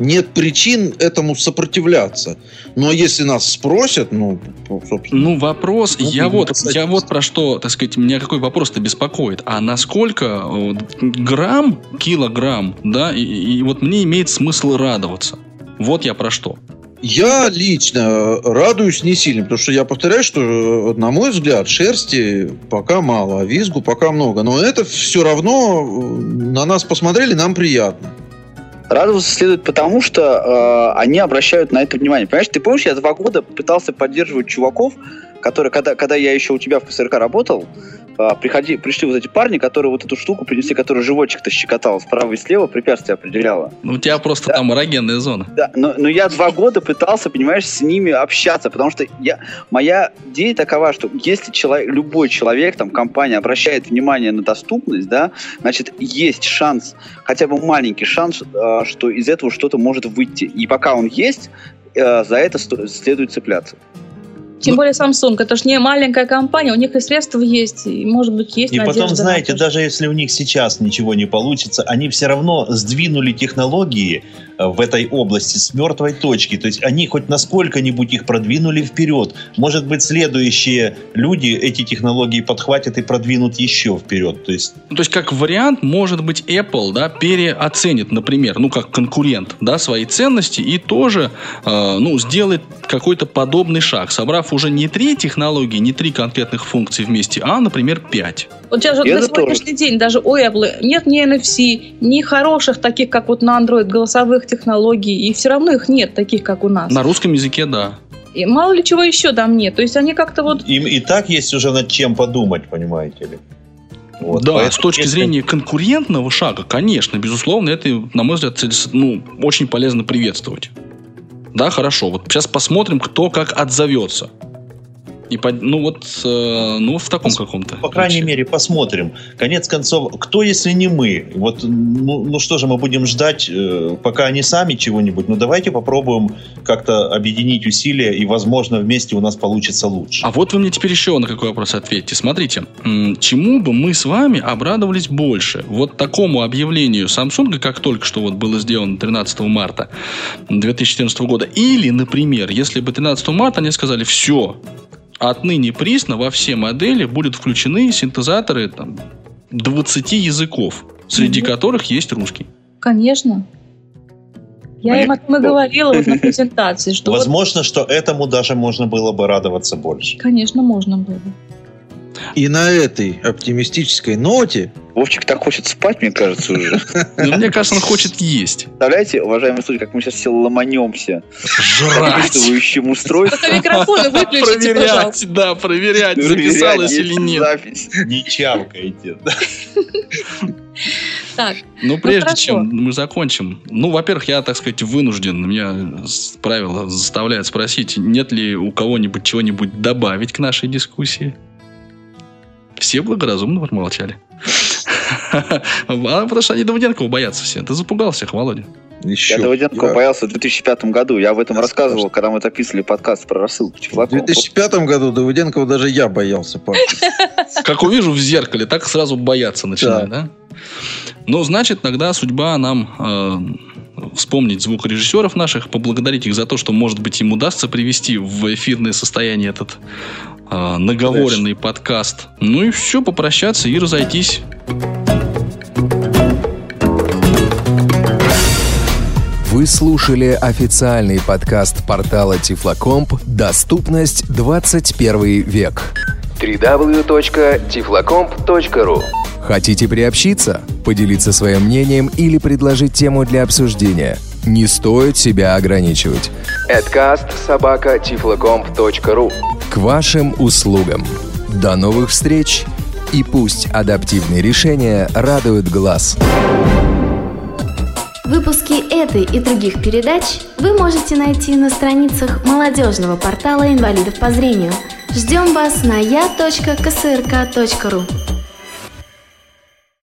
[SPEAKER 6] нет причин этому сопротивляться. Но если нас спросят, ну,
[SPEAKER 2] собственно... Ну, вопрос, ну, я, вот, я вот про что, так сказать, меня какой вопрос-то беспокоит. А насколько грамм, килограмм, да, и, и вот мне имеет смысл радоваться? Вот я про что.
[SPEAKER 6] Я лично радуюсь не сильно, потому что я повторяю, что, на мой взгляд, шерсти пока мало, а визгу пока много. Но это все равно э, на нас посмотрели, нам приятно.
[SPEAKER 4] Радоваться следует потому, что э, они обращают на это внимание. Понимаешь, ты помнишь, я два года пытался поддерживать чуваков, которые, когда, когда я еще у тебя в КСРК работал, а, приходи, пришли вот эти парни, которые вот эту штуку принесли, которая животик-то щекотал справа и слева, препятствие определяла.
[SPEAKER 2] Ну, у тебя просто да. там эрогенная зона.
[SPEAKER 4] Да, но, но я два года пытался, понимаешь, с ними общаться, потому что я, моя идея такова, что если человек, любой человек, там, компания обращает внимание на доступность, да, значит, есть шанс, хотя бы маленький шанс, а, что из этого что-то может выйти. И пока он есть, э, за это следует цепляться.
[SPEAKER 3] Тем более Samsung, это же не маленькая компания, у них и средства есть, и, может быть, есть
[SPEAKER 5] И потом, знаете, даже если у них сейчас ничего не получится, они все равно сдвинули технологии в этой области с мертвой точки. То есть они хоть насколько-нибудь их продвинули вперед. Может быть, следующие люди эти технологии подхватят и продвинут еще вперед. То есть,
[SPEAKER 2] ну, то есть как вариант, может быть, Apple да, переоценит, например, ну как конкурент, да, свои ценности и тоже э, ну, сделает какой-то подобный шаг, собрав уже не три технологии, не три конкретных функции вместе, а, например, пять.
[SPEAKER 3] Вот сейчас вот на сегодняшний день даже у Apple нет ни NFC, ни хороших таких, как вот на Android, голосовых технологий, и все равно их нет таких, как у нас.
[SPEAKER 2] На русском языке, да.
[SPEAKER 3] И мало ли чего еще там нет. То есть они как-то вот...
[SPEAKER 5] Им и так есть уже над чем подумать, понимаете ли.
[SPEAKER 2] Вот, да, поэтому, с точки если... зрения конкурентного шага, конечно, безусловно, это, на мой взгляд, ну, очень полезно приветствовать. Да, хорошо. Вот сейчас посмотрим, кто как отзовется. И под, ну вот, э, ну в таком каком-то.
[SPEAKER 5] По крайней ключе. мере, посмотрим. Конец концов, кто если не мы? Вот, ну, ну что же мы будем ждать, э, пока они сами чего-нибудь? Ну давайте попробуем как-то объединить усилия и, возможно, вместе у нас получится лучше.
[SPEAKER 2] А вот вы мне теперь еще на какой вопрос ответьте. Смотрите, чему бы мы с вами обрадовались больше? Вот такому объявлению Samsung, как только что вот было сделано 13 марта 2014 года, или, например, если бы 13 марта они сказали, все, отныне присно во все модели будут включены синтезаторы там, 20 языков, среди mm-hmm. которых есть русский.
[SPEAKER 3] Конечно. Я им этом и говорила вот на [LAUGHS] презентации, что...
[SPEAKER 5] Возможно, вот... что этому даже можно было бы радоваться больше.
[SPEAKER 3] Конечно, можно было бы.
[SPEAKER 6] И на этой оптимистической ноте...
[SPEAKER 4] Вовчик так хочет спать, мне кажется, уже.
[SPEAKER 2] Ну, мне кажется, он хочет есть.
[SPEAKER 4] Представляете, уважаемые слушатели, как мы сейчас все ломанемся.
[SPEAKER 2] Жрать.
[SPEAKER 4] Записывающим устройством.
[SPEAKER 3] Только микрофоны выключите,
[SPEAKER 2] Проверять, да, проверять, записалось или нет.
[SPEAKER 5] Запись. Не чавкайте.
[SPEAKER 3] Так.
[SPEAKER 2] Ну, ну прежде чем мы закончим, ну, во-первых, я, так сказать, вынужден, меня правило заставляет спросить, нет ли у кого-нибудь чего-нибудь добавить к нашей дискуссии? Все благоразумно промолчали. А потому что они Давыденкова боятся все. Ты запугал всех, Володя.
[SPEAKER 4] Еще. Я Давыденкова я... боялся в 2005 году. Я об этом я рассказывал, скажу. когда мы записывали подкаст про рассылку
[SPEAKER 6] В 2005 году Давыденкова даже я боялся. [LAUGHS]
[SPEAKER 2] Как увижу в зеркале, так сразу бояться начинаю, да? Ну, значит, тогда судьба нам э, вспомнить звукорежиссеров наших, поблагодарить их за то, что, может быть, им удастся привести в эфирное состояние этот э, наговоренный Конечно. подкаст. Ну и все, попрощаться и разойтись.
[SPEAKER 1] Вы слушали официальный подкаст портала Тифлокомп «Доступность 21 век» www.tiflocomp.ru Хотите приобщиться, поделиться своим мнением или предложить тему для обсуждения? Не стоит себя ограничивать.
[SPEAKER 8] Adcast
[SPEAKER 1] К вашим услугам. До новых встреч! И пусть адаптивные решения радуют глаз.
[SPEAKER 9] Выпуски этой и других передач вы можете найти на страницах молодежного портала инвалидов по зрению. Ждем вас на я.ксрк.ру.